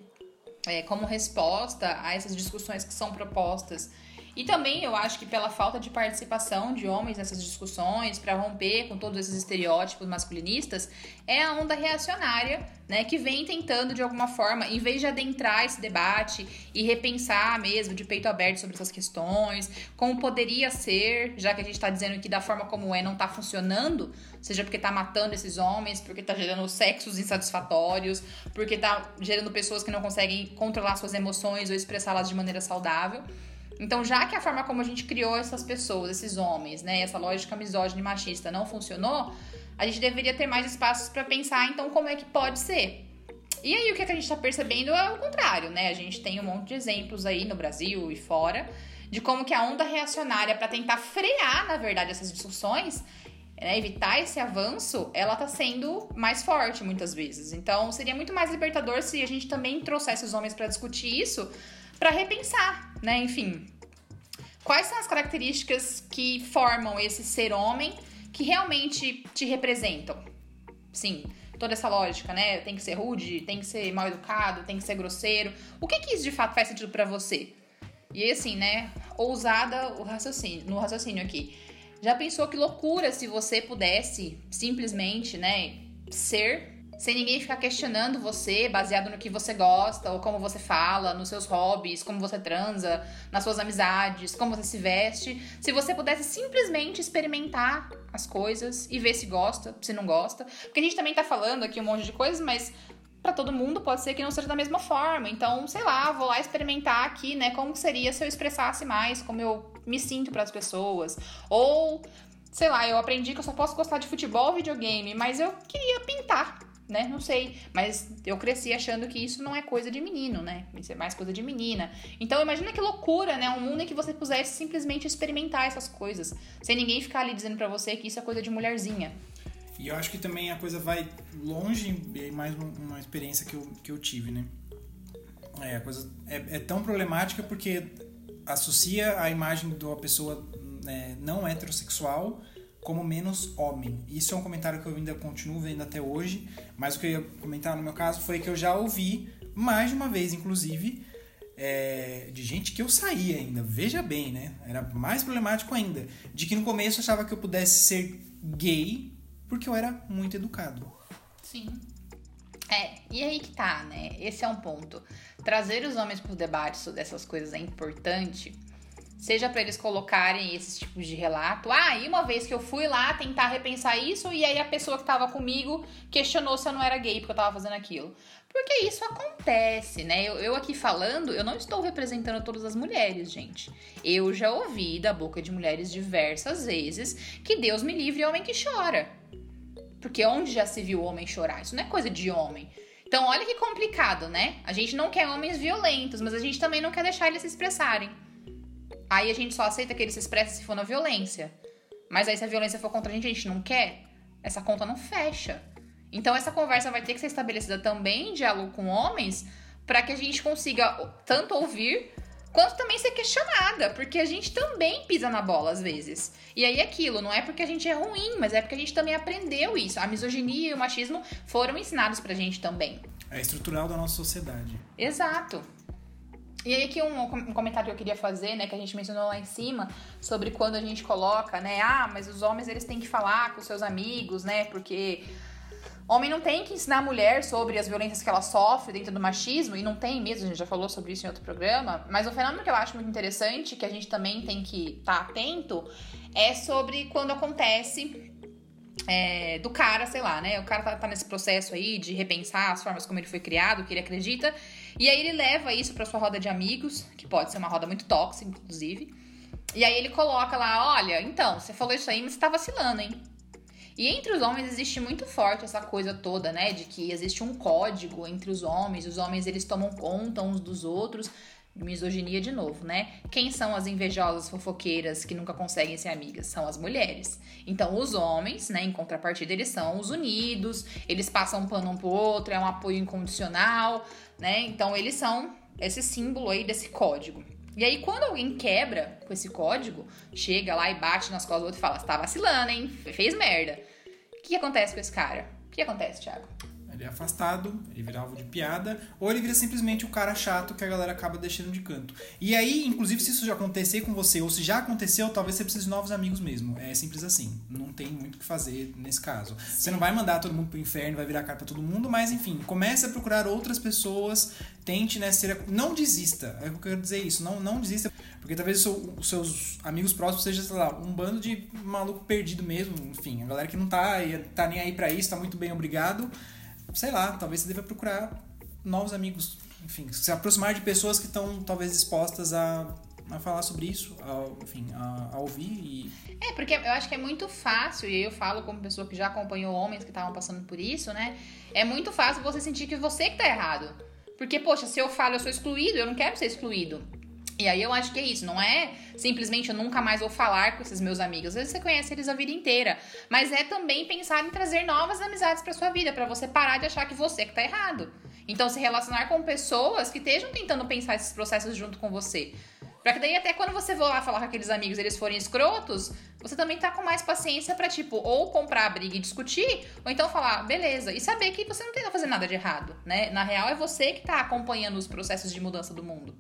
É, como resposta a essas discussões que são propostas e também eu acho que pela falta de participação de homens nessas discussões, para romper com todos esses estereótipos masculinistas, é a onda reacionária, né, que vem tentando de alguma forma, em vez de adentrar esse debate e repensar mesmo de peito aberto sobre essas questões, como poderia ser, já que a gente está dizendo que da forma como é não está funcionando, seja porque está matando esses homens, porque está gerando sexos insatisfatórios, porque está gerando pessoas que não conseguem controlar suas emoções ou expressá-las de maneira saudável. Então, já que a forma como a gente criou essas pessoas, esses homens, né, essa lógica misógina e machista não funcionou, a gente deveria ter mais espaços para pensar, então, como é que pode ser. E aí, o que, é que a gente está percebendo é o contrário, né? A gente tem um monte de exemplos aí no Brasil e fora de como que a onda reacionária, para tentar frear, na verdade, essas discussões, né, evitar esse avanço, ela tá sendo mais forte muitas vezes. Então, seria muito mais libertador se a gente também trouxesse os homens para discutir isso, para repensar, né? Enfim, quais são as características que formam esse ser homem que realmente te representam? Sim, toda essa lógica, né? Tem que ser rude, tem que ser mal educado, tem que ser grosseiro. O que que isso de fato faz sentido para você? E assim, né? Ousada o raciocínio, no raciocínio aqui. Já pensou que loucura se você pudesse simplesmente, né, ser sem ninguém ficar questionando você, baseado no que você gosta, ou como você fala, nos seus hobbies, como você transa, nas suas amizades, como você se veste. Se você pudesse simplesmente experimentar as coisas e ver se gosta, se não gosta. Porque a gente também tá falando aqui um monte de coisas, mas para todo mundo pode ser que não seja da mesma forma. Então, sei lá, vou lá experimentar aqui, né, como seria se eu expressasse mais, como eu me sinto para as pessoas. Ou sei lá, eu aprendi que eu só posso gostar de futebol, videogame, mas eu queria pintar né? Não sei. Mas eu cresci achando que isso não é coisa de menino, né? Isso é mais coisa de menina. Então imagina que loucura, né? Um mundo em que você pudesse simplesmente experimentar essas coisas. Sem ninguém ficar ali dizendo para você que isso é coisa de mulherzinha. E eu acho que também a coisa vai longe, e mais uma experiência que eu, que eu tive, né? É, a coisa é, é tão problemática porque associa a imagem de uma pessoa né, não heterossexual como menos homem. Isso é um comentário que eu ainda continuo vendo até hoje, mas o que eu ia comentar no meu caso foi que eu já ouvi mais de uma vez, inclusive, é, de gente que eu saía ainda, veja bem, né? Era mais problemático ainda. De que no começo eu achava que eu pudesse ser gay porque eu era muito educado. Sim. É, e aí que tá, né? Esse é um ponto. Trazer os homens pro debate dessas coisas é importante Seja para eles colocarem esses tipos de relato. Ah, e uma vez que eu fui lá tentar repensar isso, e aí a pessoa que tava comigo questionou se eu não era gay porque eu tava fazendo aquilo. Porque isso acontece, né? Eu, eu aqui falando, eu não estou representando todas as mulheres, gente. Eu já ouvi da boca de mulheres diversas vezes que Deus me livre homem que chora. Porque onde já se viu homem chorar? Isso não é coisa de homem. Então, olha que complicado, né? A gente não quer homens violentos, mas a gente também não quer deixar eles se expressarem. Aí a gente só aceita que ele se expresse se for na violência. Mas aí se a violência for contra a gente, a gente não quer, essa conta não fecha. Então essa conversa vai ter que ser estabelecida também em diálogo com homens, para que a gente consiga tanto ouvir quanto também ser questionada, porque a gente também pisa na bola às vezes. E aí aquilo, não é porque a gente é ruim, mas é porque a gente também aprendeu isso. A misoginia e o machismo foram ensinados pra gente também. É estrutural da nossa sociedade. Exato. E aí aqui um, um, comentário que eu queria fazer, né, que a gente mencionou lá em cima, sobre quando a gente coloca, né, ah, mas os homens eles têm que falar com seus amigos, né, porque homem não tem que ensinar a mulher sobre as violências que ela sofre dentro do machismo, e não tem mesmo, a gente já falou sobre isso em outro programa, mas um fenômeno que eu acho muito interessante, que a gente também tem que estar tá atento, é sobre quando acontece é, do cara, sei lá, né? O cara tá, tá, nesse processo aí de repensar as formas como ele foi criado, o que ele acredita. E aí ele leva isso pra sua roda de amigos, que pode ser uma roda muito tóxica, inclusive. E aí ele coloca lá, olha, então, você falou isso aí, mas você tá vacilando, hein? E entre os homens existe muito forte essa coisa toda, né? De que existe um código entre os homens, os homens eles tomam conta uns dos outros misoginia de novo, né? Quem são as invejosas fofoqueiras que nunca conseguem ser amigas? São as mulheres. Então, os homens, né, em contrapartida, eles são os unidos, eles passam um pano um pro outro, é um apoio incondicional, né? Então, eles são esse símbolo aí desse código. E aí, quando alguém quebra com esse código, chega lá e bate nas costas do outro e fala: Você tá vacilando, hein? Fez merda. O que acontece com esse cara? O que acontece, Thiago? Ele é afastado, ele vira alvo de piada, ou ele vira simplesmente o cara chato que a galera acaba deixando de canto. E aí, inclusive, se isso já acontecer com você, ou se já aconteceu, talvez você precise de novos amigos mesmo. É simples assim. Não tem muito o que fazer nesse caso. Sim. Você não vai mandar todo mundo pro inferno, vai virar cara pra todo mundo, mas enfim, comece a procurar outras pessoas, tente, né, ser. Não desista. É o que eu quero dizer isso. Não, não desista. Porque talvez os seus amigos próximos sejam, sei lá, um bando de maluco perdido mesmo. Enfim, a galera que não tá, tá nem aí para isso, tá muito bem, obrigado sei lá, talvez você deva procurar novos amigos, enfim, se aproximar de pessoas que estão talvez dispostas a, a falar sobre isso, a, enfim, a, a, ouvir e... É, porque eu acho que é muito fácil, e eu falo como pessoa que já acompanhou homens que estavam passando por isso, né? É muito fácil você sentir que você que tá errado. Porque, poxa, se eu falo eu sou excluído, eu não quero ser excluído. E aí eu acho que é isso, não é simplesmente eu nunca mais vou falar com esses meus amigos. Às vezes você conhece eles a vida inteira, mas é também pensar em trazer novas amizades para sua vida, para você parar de achar que você que tá errado. Então se relacionar com pessoas que estejam tentando pensar esses processos junto com você. Pra que daí até quando você for lá falar com aqueles amigos eles forem escrotos, você também tá com mais paciência para tipo, ou comprar a briga e discutir, ou então falar, beleza, e saber que você não tenta fazer nada de errado, né? Na real é você que tá acompanhando os processos de mudança do mundo.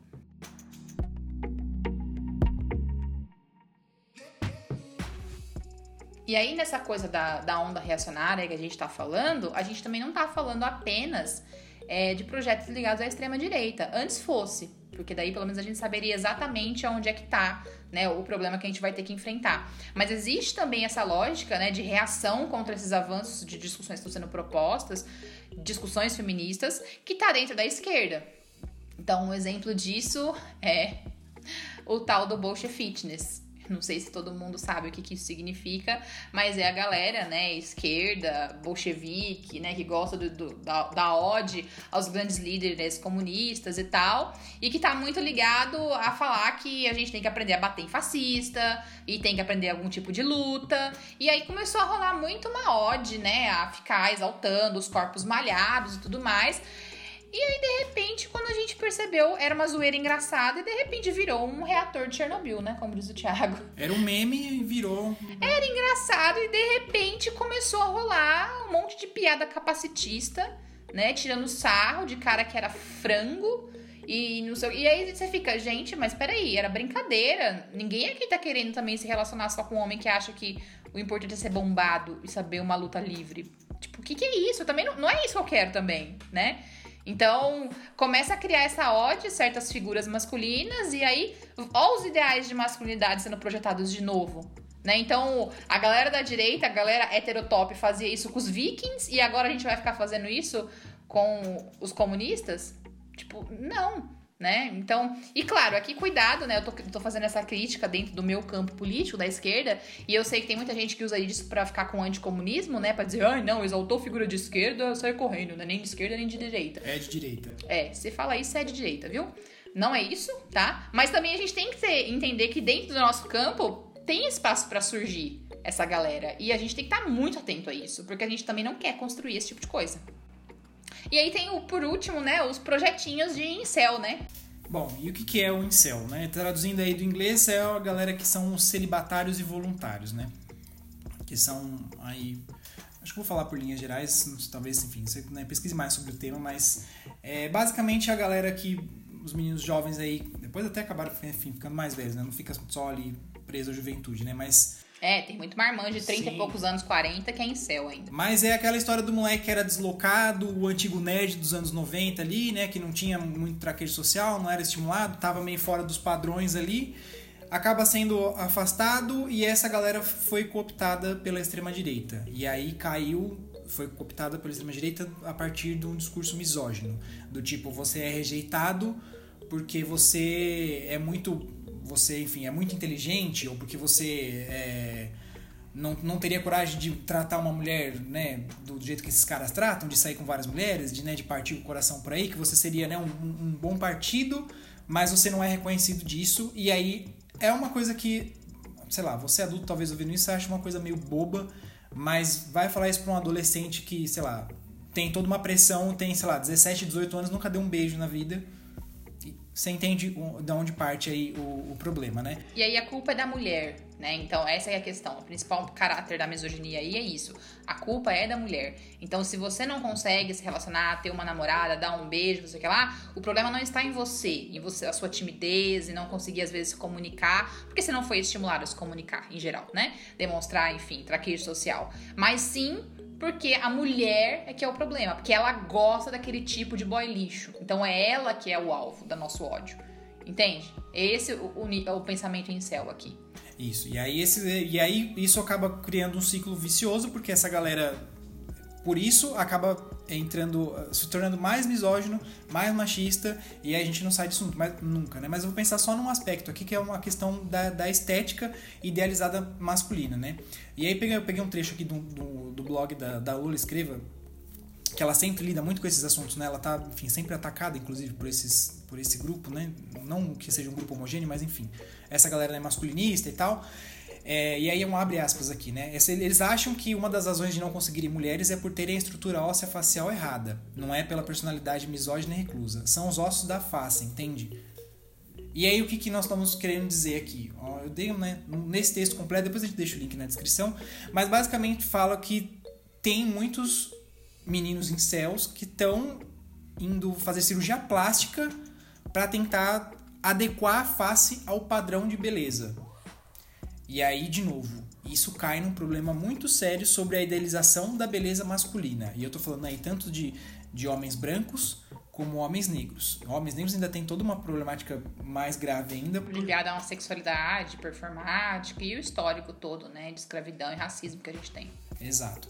E aí, nessa coisa da, da onda reacionária que a gente está falando, a gente também não está falando apenas é, de projetos ligados à extrema-direita. Antes fosse, porque daí pelo menos a gente saberia exatamente onde é que está né, o problema que a gente vai ter que enfrentar. Mas existe também essa lógica né, de reação contra esses avanços de discussões que estão sendo propostas, discussões feministas, que está dentro da esquerda. Então, um exemplo disso é o tal do Bolshe Fitness, não sei se todo mundo sabe o que, que isso significa, mas é a galera, né, esquerda, bolchevique, né, que gosta do, do, da, da ode aos grandes líderes comunistas e tal, e que tá muito ligado a falar que a gente tem que aprender a bater em fascista e tem que aprender algum tipo de luta. E aí começou a rolar muito uma ode, né, a ficar exaltando os corpos malhados e tudo mais. E aí, de repente, quando a gente percebeu, era uma zoeira engraçada e de repente virou um reator de Chernobyl, né? Como diz o Thiago. Era um meme e virou. Era engraçado e de repente começou a rolar um monte de piada capacitista, né? Tirando sarro de cara que era frango E, no seu, e aí você fica, gente, mas peraí, era brincadeira. Ninguém aqui tá querendo também se relacionar só com um homem que acha que o importante é ser bombado e saber uma luta livre. Tipo, o que, que é isso? Eu também não, não é isso que eu quero também, né? Então, começa a criar essa ódio certas figuras masculinas e aí, ó os ideais de masculinidade sendo projetados de novo. Né? Então, a galera da direita, a galera heterotop fazia isso com os vikings e agora a gente vai ficar fazendo isso com os comunistas? Tipo, não né? Então, e claro, aqui cuidado, né? Eu tô, tô, fazendo essa crítica dentro do meu campo político, da esquerda, e eu sei que tem muita gente que usa isso para ficar com anticomunismo, né? Pra dizer, ai, não, exaltou figura de esquerda, sai correndo, né? Nem de esquerda, nem de direita. É de direita. É, se fala isso, é de direita, viu? Não é isso, tá? Mas também a gente tem que ter, entender que dentro do nosso campo tem espaço para surgir essa galera. E a gente tem que estar tá muito atento a isso, porque a gente também não quer construir esse tipo de coisa. E aí tem, o, por último, né, os projetinhos de incel, né? Bom, e o que é o incel, né? Traduzindo aí do inglês, é a galera que são celibatários e voluntários, né? Que são aí... Acho que vou falar por linhas gerais, talvez, enfim, você né, pesquise mais sobre o tema, mas é basicamente a galera que os meninos jovens aí, depois até acabaram enfim, ficando mais velhos, né? Não fica só ali preso à juventude, né? Mas é, tem muito marmanjo de 30 Sim. e poucos anos, 40, que é em céu ainda. Mas é aquela história do moleque que era deslocado, o antigo nerd dos anos 90 ali, né? Que não tinha muito traquejo social, não era estimulado, tava meio fora dos padrões ali. Acaba sendo afastado e essa galera foi cooptada pela extrema-direita. E aí caiu, foi cooptada pela extrema-direita a partir de um discurso misógino. Do tipo, você é rejeitado porque você é muito você, enfim, é muito inteligente ou porque você é, não, não teria coragem de tratar uma mulher, né, do jeito que esses caras tratam, de sair com várias mulheres, de, né, de partir o coração por aí, que você seria, né, um, um bom partido, mas você não é reconhecido disso, e aí é uma coisa que, sei lá, você adulto talvez ouvindo isso acha uma coisa meio boba, mas vai falar isso para um adolescente que, sei lá, tem toda uma pressão, tem, sei lá, 17, 18 anos, nunca deu um beijo na vida você entende de onde parte aí o, o, problema, né? E aí a culpa é da mulher, né? Então essa é a questão. O principal caráter da misoginia aí é isso. A culpa é da mulher. Então se você não consegue se relacionar, ter uma namorada, dar um beijo, não sei o que lá, o problema não está em você, em você, a sua timidez e não conseguir às vezes se comunicar, porque você não foi estimulado a se comunicar em geral, né? Demonstrar, enfim, traquejo social. Mas sim porque a mulher é que é o problema, porque ela gosta daquele tipo de boy lixo. Então é ela que é o alvo do nosso ódio. Entende? Esse é o, o, o pensamento em céu aqui. Isso. E aí, esse, e aí isso acaba criando um ciclo vicioso, porque essa galera por isso acaba entrando, se tornando mais misógino, mais machista, e a gente não sai disso nunca, né? Mas eu vou pensar só num aspecto aqui que é uma questão da, da estética idealizada masculina, né? E aí peguei, eu peguei um trecho aqui do, do, do blog da, da Lula Escreva, que ela sempre lida muito com esses assuntos, né? Ela tá, enfim, sempre atacada, inclusive, por, esses, por esse grupo, né? Não que seja um grupo homogêneo, mas enfim, essa galera é masculinista e tal. É, e aí um abre aspas aqui, né? Eles acham que uma das razões de não conseguirem mulheres é por terem a estrutura óssea facial errada. Não é pela personalidade misógina e reclusa. São os ossos da face, entende? E aí o que, que nós estamos querendo dizer aqui? eu dei né, nesse texto completo, depois a gente deixa o link na descrição, mas basicamente fala que tem muitos meninos em céus que estão indo fazer cirurgia plástica para tentar adequar a face ao padrão de beleza. E aí, de novo, isso cai num problema muito sério sobre a idealização da beleza masculina. E eu tô falando aí tanto de, de homens brancos como homens negros. Homens negros ainda tem toda uma problemática mais grave ainda. Ligada a uma sexualidade performática e o histórico todo, né, de escravidão e racismo que a gente tem. Exato.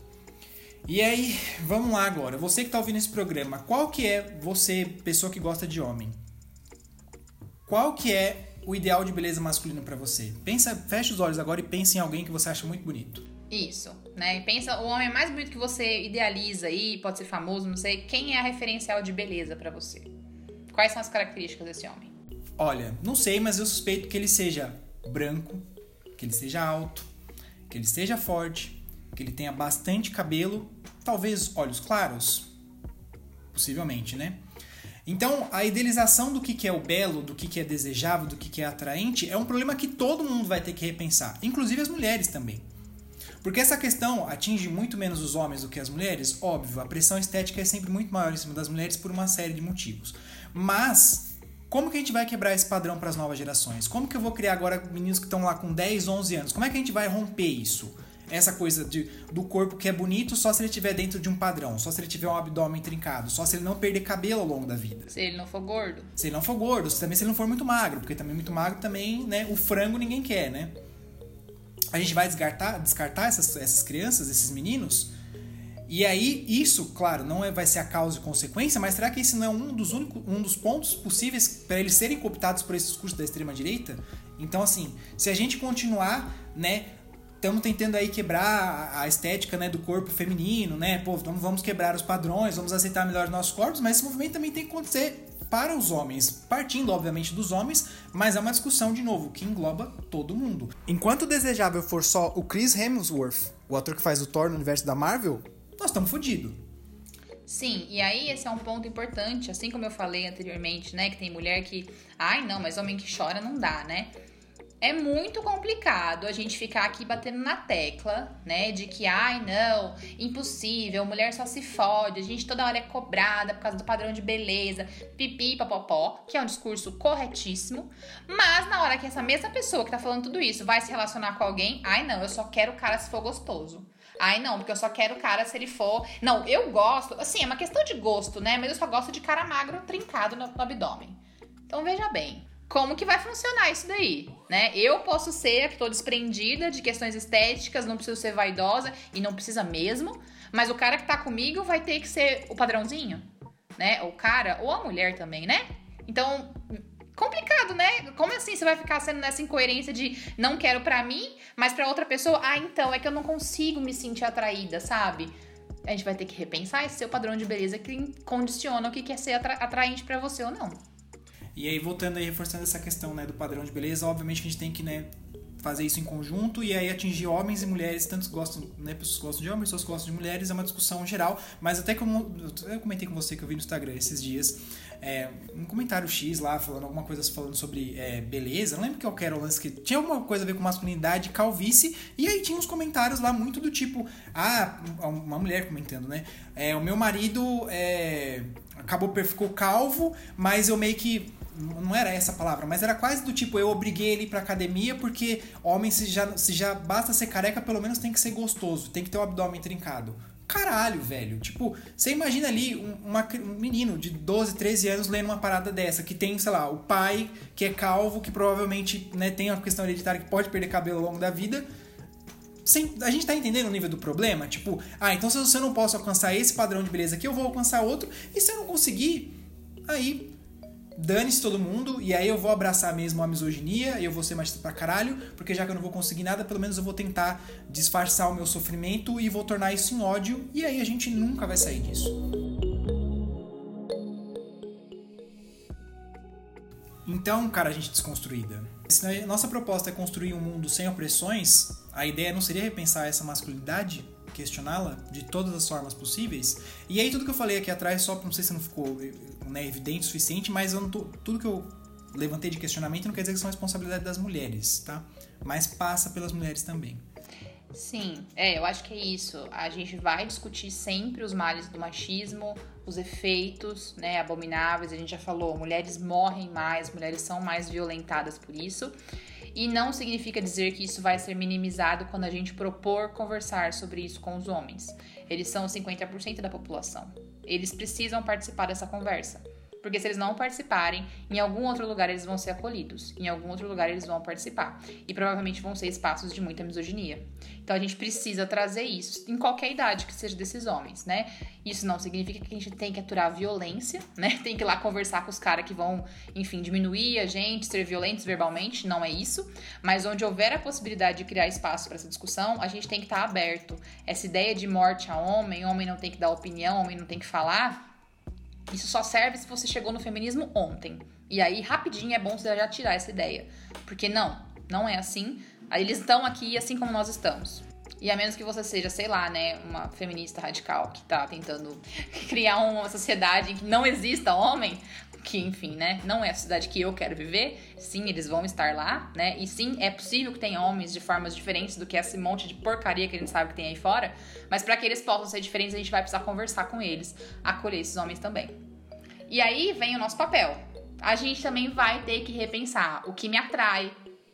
E aí, vamos lá agora. Você que está ouvindo esse programa, qual que é você, pessoa que gosta de homem? Qual que é o ideal de beleza masculina para você? Pensa, fecha os olhos agora e pense em alguém que você acha muito bonito. Isso, né? E pensa o homem mais bonito que você idealiza aí, pode ser famoso, não sei, quem é a referencial de beleza para você? Quais são as características desse homem? Olha, não sei, mas eu suspeito que ele seja branco, que ele seja alto, que ele seja forte, que ele tenha bastante cabelo, talvez olhos claros, possivelmente, né? Então, a idealização do que é o belo, do que é desejável, do que é atraente, é um problema que todo mundo vai ter que repensar, inclusive as mulheres também. Porque essa questão atinge muito menos os homens do que as mulheres, óbvio, a pressão estética é sempre muito maior em cima das mulheres por uma série de motivos. Mas Como que a gente vai quebrar esse padrão para as novas gerações? Como que eu vou criar agora meninos que estão lá com 10, 11 anos? Como é que a gente vai romper isso? Essa coisa de, do corpo que é bonito só se ele estiver dentro de um padrão, só se ele tiver um abdômen trincado, só se ele não perder cabelo ao longo da vida. Se ele não for gordo. Se ele não for gordo, também se ele não for muito magro, porque também muito magro também, né, o frango ninguém quer, né? A gente vai descartar, descartar essas, essas crianças, esses meninos, e aí, isso, claro, não é, vai ser a causa e consequência, mas será que esse não é um dos, únicos, um dos pontos possíveis para eles serem cooptados por esses discurso da extrema-direita? Então, assim, se a gente continuar, né, estamos tentando aí quebrar a estética né, do corpo feminino, né? Pô, vamos, vamos quebrar os padrões, vamos aceitar melhor os nossos corpos, mas esse movimento também tem que acontecer para os homens, partindo obviamente dos homens, mas é uma discussão de novo que engloba todo mundo. Enquanto desejável for só o Chris Hemsworth, o ator que faz o Thor no universo da Marvel, nós estamos fodidos. Sim, e aí esse é um ponto importante, assim como eu falei anteriormente, né, que tem mulher que, ai não, mas homem que chora não dá, né? É muito complicado a gente ficar aqui batendo na tecla, né, de que, ai não, impossível, mulher só se fode, a gente toda hora é cobrada por causa do padrão de beleza, pipi, papopó, que é um discurso corretíssimo, mas na hora que essa mesma pessoa que tá falando tudo isso vai se relacionar com alguém, ai não, eu só quero o cara se for gostoso. Ai, não, porque eu só quero o cara se ele for. Não, eu gosto. Assim, é uma questão de gosto, né? Mas eu só gosto de cara magro trincado no, no abdômen. Então veja bem. Como que vai funcionar isso daí, né? Eu posso ser tô desprendida de questões estéticas, não preciso ser vaidosa e não precisa mesmo, mas o cara que tá comigo vai ter que ser o padrãozinho, né? O cara ou a mulher também, né? Então, complicado, né? Como assim você vai ficar sendo nessa incoerência de não quero para mim, mas para outra pessoa, ah, então é que eu não consigo me sentir atraída, sabe? A gente vai ter que repensar esse seu padrão de beleza que condiciona o que quer ser atra atraente para você ou não. E aí, voltando aí, reforçando essa questão né, do padrão de beleza, obviamente que a gente tem que né, fazer isso em conjunto e aí atingir homens e mulheres, tantos gostam, né, pessoas gostam de homens, pessoas gostam de mulheres, é uma discussão geral, mas até como eu comentei com você que eu vi no Instagram esses dias, é, um comentário X lá, falando alguma coisa falando sobre é, beleza. Não lembro que eu quero lance que tinha alguma coisa a ver com masculinidade, calvície. E aí tinha uns comentários lá muito do tipo: Ah, uma mulher comentando, né? É, o meu marido é, acabou, ficou calvo, mas eu meio que não era essa a palavra, mas era quase do tipo, eu obriguei ele pra academia porque homem, se já, se já basta ser careca, pelo menos tem que ser gostoso, tem que ter o abdômen trincado caralho, velho. Tipo, você imagina ali um, uma, um menino de 12, 13 anos lendo uma parada dessa, que tem, sei lá, o pai que é calvo, que provavelmente né, tem uma questão hereditária que pode perder cabelo ao longo da vida. Sem, a gente tá entendendo o nível do problema? Tipo, ah, então se eu não posso alcançar esse padrão de beleza aqui, eu vou alcançar outro. E se eu não conseguir, aí dane-se todo mundo, e aí eu vou abraçar mesmo a misoginia, e eu vou ser machista pra caralho, porque já que eu não vou conseguir nada, pelo menos eu vou tentar disfarçar o meu sofrimento e vou tornar isso em ódio, e aí a gente nunca vai sair disso. Então, cara, a gente desconstruída. Se nossa proposta é construir um mundo sem opressões, a ideia não seria repensar essa masculinidade? Questioná-la de todas as formas possíveis. E aí tudo que eu falei aqui atrás, só não sei se não ficou né, evidente o suficiente, mas tô, tudo que eu levantei de questionamento não quer dizer que são responsabilidade das mulheres, tá? Mas passa pelas mulheres também. Sim, é, eu acho que é isso. A gente vai discutir sempre os males do machismo, os efeitos, né, abomináveis. A gente já falou, mulheres morrem mais, mulheres são mais violentadas por isso. E não significa dizer que isso vai ser minimizado quando a gente propor conversar sobre isso com os homens. Eles são 50% da população. Eles precisam participar dessa conversa. Porque se eles não participarem, em algum outro lugar eles vão ser acolhidos, em algum outro lugar eles vão participar. E provavelmente vão ser espaços de muita misoginia. Então a gente precisa trazer isso em qualquer idade que seja desses homens, né? Isso não significa que a gente tem que aturar a violência, né? (laughs) Tem que ir lá conversar com os caras que vão, enfim, diminuir a gente, ser violentos verbalmente, não é isso. Mas onde houver a possibilidade de criar espaço para essa discussão, a gente tem que estar tá aberto. Essa ideia de morte a homem, homem não tem que dar opinião, homem não tem que falar isso só serve se você chegou no feminismo ontem. E aí, rapidinho, é bom você já tirar essa ideia. Porque não, não é assim. Eles estão aqui assim como nós estamos. E a menos que você seja, sei lá, né, uma feminista radical que tá tentando (laughs) criar uma sociedade em que não exista homem, que enfim, né, não é a sociedade que eu quero viver. Sim, eles vão estar lá, né? E sim, é possível que tenha homens de formas diferentes do que esse monte de porcaria que a gente sabe que tem aí fora, mas para que eles possam ser diferentes, a gente vai precisar conversar com eles, acolher esses homens também. E aí vem o nosso papel. a gente também vai ter que repensar o que me atrai,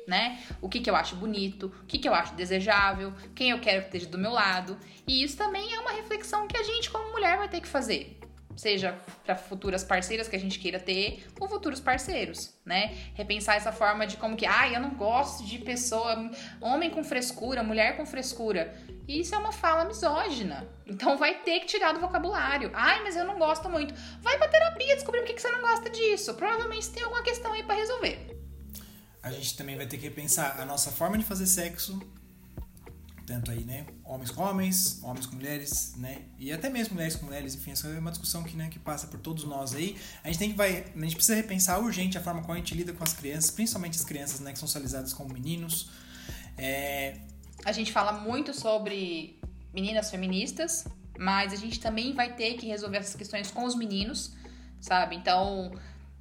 né? O que, que eu acho bonito, o que, que eu acho desejável, quem eu quero que esteja do meu lado. E isso também é uma reflexão que a gente, como mulher, vai ter que fazer seja para futuras parceiras que a gente queira ter ou futuros parceiros, né? Repensar essa forma de como que, ah, eu não gosto de pessoa, homem com frescura, mulher com frescura. Isso é uma fala misógina. Então vai ter que tirar do vocabulário. Ai, mas eu não gosto muito. Vai pra terapia descobrir por que você não gosta disso. Provavelmente tem alguma questão aí para resolver. A gente também vai ter que pensar a nossa forma de fazer sexo tanto aí, né, homens com homens, homens com mulheres, né, e até mesmo mulheres com mulheres, enfim, essa é uma discussão que, né, que passa por todos nós aí. A gente tem que vai, a gente precisa repensar urgente a forma como a gente lida com as crianças, principalmente as crianças, né, que são socializadas como meninos. É... A gente fala muito sobre meninas feministas, mas a gente também vai ter que resolver essas questões com os meninos, sabe? Então,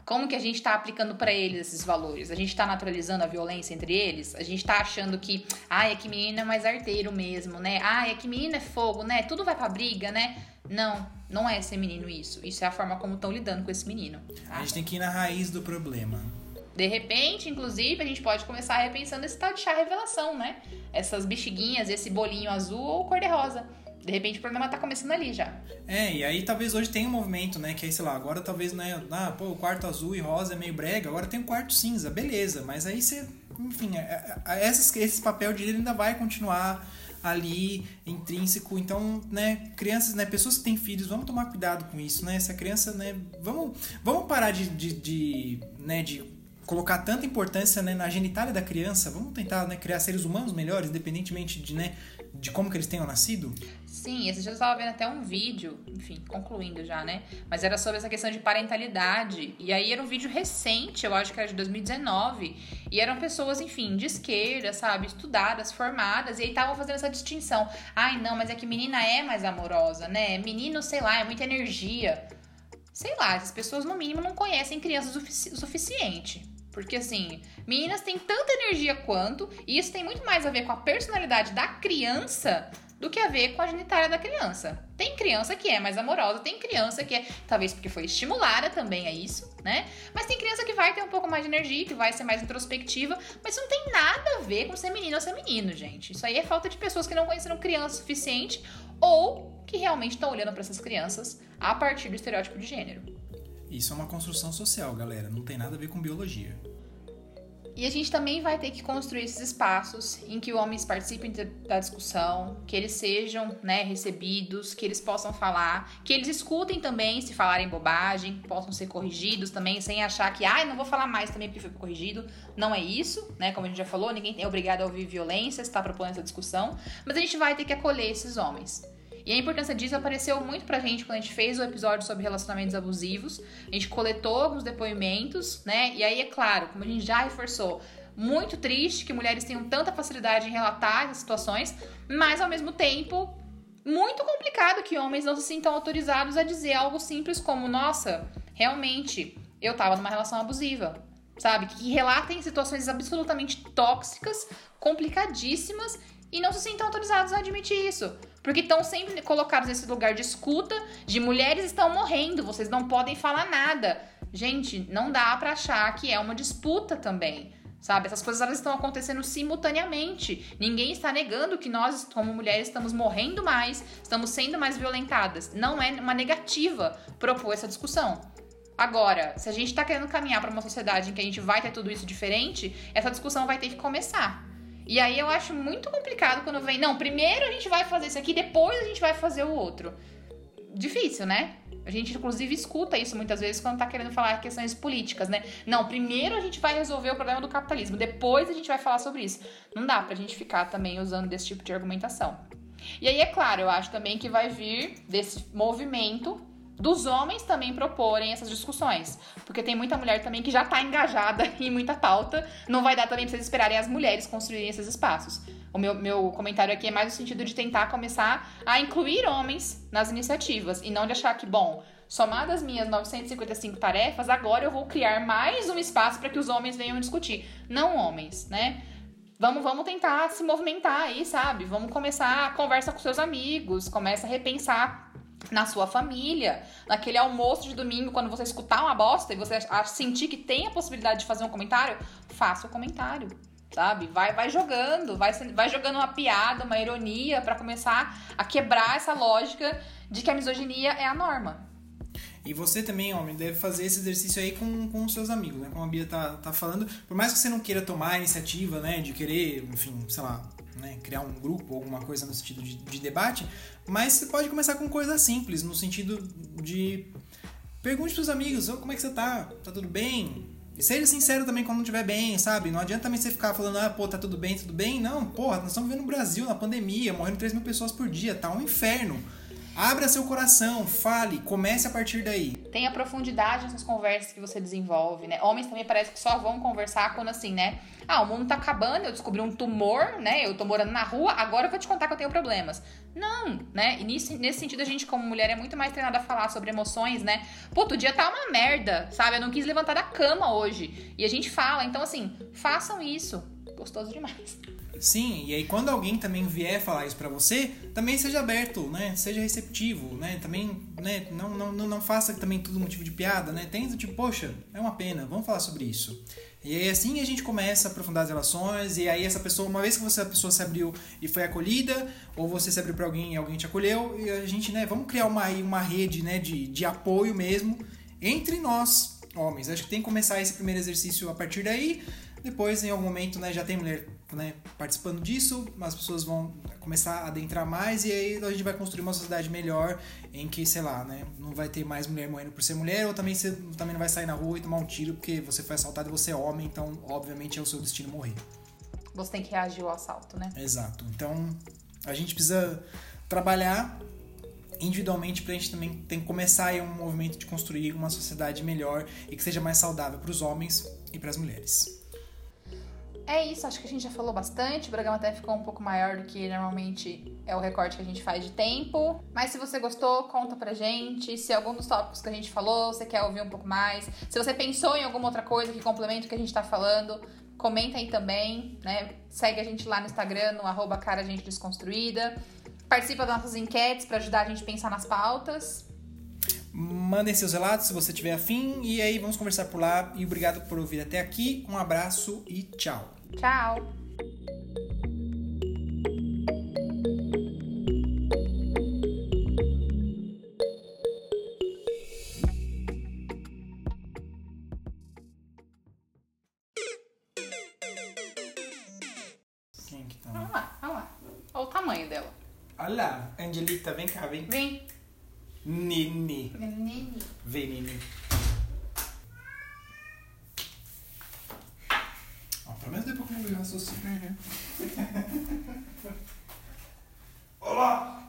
como que a gente está aplicando para eles esses valores? A gente está naturalizando a violência entre eles? A gente está achando que, ai, é que menina é mais arteiro mesmo, né? Ai, é que menina é fogo, né? Tudo vai pra briga, né? Não, não é ser menino isso. Isso é a forma como estão lidando com esse menino. Tá? A gente tem que ir na raiz do problema. De repente, inclusive, a gente pode começar repensando esse tal de chá revelação, né? Essas bexiguinhas, esse bolinho azul ou cor-de-rosa. De repente o problema tá começando ali já. É, e aí talvez hoje tenha um movimento, né? Que aí, sei lá, agora talvez, né? Ah, pô, o quarto azul e rosa é meio brega, agora tem o quarto cinza, beleza. Mas aí você. Enfim, é, é, é, essas, esse papel de ele ainda vai continuar ali intrínseco. Então, né, crianças, né, pessoas que têm filhos, vamos tomar cuidado com isso, né? Se a criança, né, vamos, vamos parar de, de, de, né, de colocar tanta importância né, na genitália da criança. Vamos tentar né, criar seres humanos melhores, independentemente de, né, de como que eles tenham nascido? Sim, esse dia eu estava vendo até um vídeo, enfim, concluindo já, né? Mas era sobre essa questão de parentalidade. E aí era um vídeo recente, eu acho que era de 2019. E eram pessoas, enfim, de esquerda, sabe? Estudadas, formadas. E aí estavam fazendo essa distinção. Ai, não, mas é que menina é mais amorosa, né? Menino, sei lá, é muita energia. Sei lá, as pessoas no mínimo não conhecem crianças o suficiente porque assim, meninas têm tanta energia quanto, e isso tem muito mais a ver com a personalidade da criança do que a ver com a genitália da criança. Tem criança que é mais amorosa, tem criança que é, talvez porque foi estimulada também a isso, né? Mas tem criança que vai ter um pouco mais de energia, que vai ser mais introspectiva, mas isso não tem nada a ver com ser menino ou ser menino, gente. Isso aí é falta de pessoas que não conheceram criança o suficiente ou que realmente estão olhando para essas crianças a partir do estereótipo de gênero. Isso é uma construção social, galera. Não tem nada a ver com biologia. E a gente também vai ter que construir esses espaços em que homens participem da discussão, que eles sejam né, recebidos, que eles possam falar, que eles escutem também se falarem bobagem, possam ser corrigidos também, sem achar que, ah, não vou falar mais também porque foi corrigido. Não é isso, né? Como a gente já falou, ninguém é obrigado a ouvir violência, está propondo essa discussão, mas a gente vai ter que acolher esses homens. E a importância disso apareceu muito pra gente quando a gente fez o episódio sobre relacionamentos abusivos. A gente coletou alguns depoimentos, né? E aí, é claro, como a gente já reforçou, muito triste que mulheres tenham tanta facilidade em relatar essas situações, mas ao mesmo tempo, muito complicado que homens não se sintam autorizados a dizer algo simples como: nossa, realmente, eu tava numa relação abusiva. Sabe? Que relatem situações absolutamente tóxicas, complicadíssimas e não se sintam autorizados a admitir isso. Porque estão sempre colocados nesse lugar de escuta, de mulheres estão morrendo, vocês não podem falar nada. Gente, não dá para achar que é uma disputa também. Sabe? Essas coisas elas estão acontecendo simultaneamente. Ninguém está negando que nós, como mulheres, estamos morrendo mais, estamos sendo mais violentadas. Não é uma negativa propor essa discussão. Agora, se a gente está querendo caminhar para uma sociedade em que a gente vai ter tudo isso diferente, essa discussão vai ter que começar. E aí eu acho muito complicado quando vem, não, primeiro a gente vai fazer isso aqui, depois a gente vai fazer o outro. Difícil, né? A gente, inclusive, escuta isso muitas vezes quando tá querendo falar questões políticas, né? Não, primeiro a gente vai resolver o problema do capitalismo, depois a gente vai falar sobre isso. Não dá pra gente ficar também usando desse tipo de argumentação. E aí, é claro, eu acho também que vai vir desse movimento dos homens também proporem essas discussões. Porque tem muita mulher também que já está engajada (laughs) em muita pauta. Não vai dar também pra vocês esperarem as mulheres construírem esses espaços. O meu, meu comentário aqui é mais no sentido de tentar começar a incluir homens nas iniciativas e não de achar que, bom, somadas minhas 955 tarefas, agora eu vou criar mais um espaço para que os homens venham discutir. Não homens, né? Vamos, vamos tentar se movimentar aí, sabe? Vamos começar a conversa com seus amigos, começa a repensar na sua família, naquele almoço de domingo, quando você escutar uma bosta e você sentir que tem a possibilidade de fazer um comentário, faça o comentário. Sabe? Vai, vai jogando, vai, vai jogando uma piada, uma ironia para começar a quebrar essa lógica de que a misoginia é a norma. E você também, homem, deve fazer esse exercício aí com, com os seus amigos, né? Como a Bia tá, tá falando. Por mais que você não queira tomar a iniciativa, né? De querer, enfim, sei lá, né, criar um grupo alguma coisa no sentido de, de debate, mas você pode começar com coisas simples, no sentido de pergunte pros amigos, oh, como é que você tá? Tá tudo bem? E seja sincero também quando não estiver bem, sabe? Não adianta também você ficar falando, ah, pô, tá tudo bem, tudo bem. Não, porra, nós estamos vivendo no Brasil, na pandemia, morrendo 3 mil pessoas por dia, tá um inferno. Abra seu coração, fale, comece a partir daí. Tenha profundidade nessas conversas que você desenvolve, né? Homens também parece que só vão conversar quando assim, né? Ah, o mundo tá acabando, eu descobri um tumor, né? Eu tô morando na rua, agora eu vou te contar que eu tenho problemas. Não, né? E nesse, sentido, a gente, como mulher, é muito mais treinada a falar sobre emoções, né? Pô, o dia tá uma merda, sabe? Eu não quis levantar da cama hoje. E a gente fala, então assim, façam isso. Gostoso demais. Sim, e aí quando alguém também vier falar isso para você, também seja aberto, né? Seja receptivo, né? Também, né? Não, não, não faça também tudo motivo de piada, né? Tenta tipo, poxa, é uma pena, vamos falar sobre isso. E aí assim a gente começa a aprofundar as relações, e aí essa pessoa, uma vez que você a pessoa se abriu e foi acolhida, ou você se abriu para alguém e alguém te acolheu, e a gente, né, vamos criar uma, uma rede, né, de, de apoio mesmo entre nós, homens. Acho que tem que começar esse primeiro exercício a partir daí. Depois, em algum momento, né, já tem mulher né, participando disso, as pessoas vão começar a adentrar mais e aí a gente vai construir uma sociedade melhor em que, sei lá, né, não vai ter mais mulher morrendo por ser mulher ou também você também não vai sair na rua e tomar um tiro porque você foi assaltado e você é homem, então obviamente é o seu destino morrer. Você tem que reagir ao assalto, né? Exato. Então a gente precisa trabalhar individualmente pra gente também tem que começar aí um movimento de construir uma sociedade melhor e que seja mais saudável para os homens e para as mulheres. É isso, acho que a gente já falou bastante. O programa até ficou um pouco maior do que normalmente é o recorte que a gente faz de tempo. Mas se você gostou, conta pra gente. Se algum dos tópicos que a gente falou, você quer ouvir um pouco mais. Se você pensou em alguma outra coisa que complementa o que a gente tá falando, comenta aí também, né? Segue a gente lá no Instagram, no arroba cara gente desconstruída. Participa das nossas enquetes para ajudar a gente a pensar nas pautas. Mandem seus relatos se você tiver afim e aí vamos conversar por lá. E obrigado por ouvir até aqui. Um abraço e tchau. Tchau! Quem que tá? Vamos lá, vamos lá. Olha o tamanho dela. Olha lá, Angelita, vem cá, vem. Vem. Nini. Nini. Vem, Nini. meu raciocínio. Olá!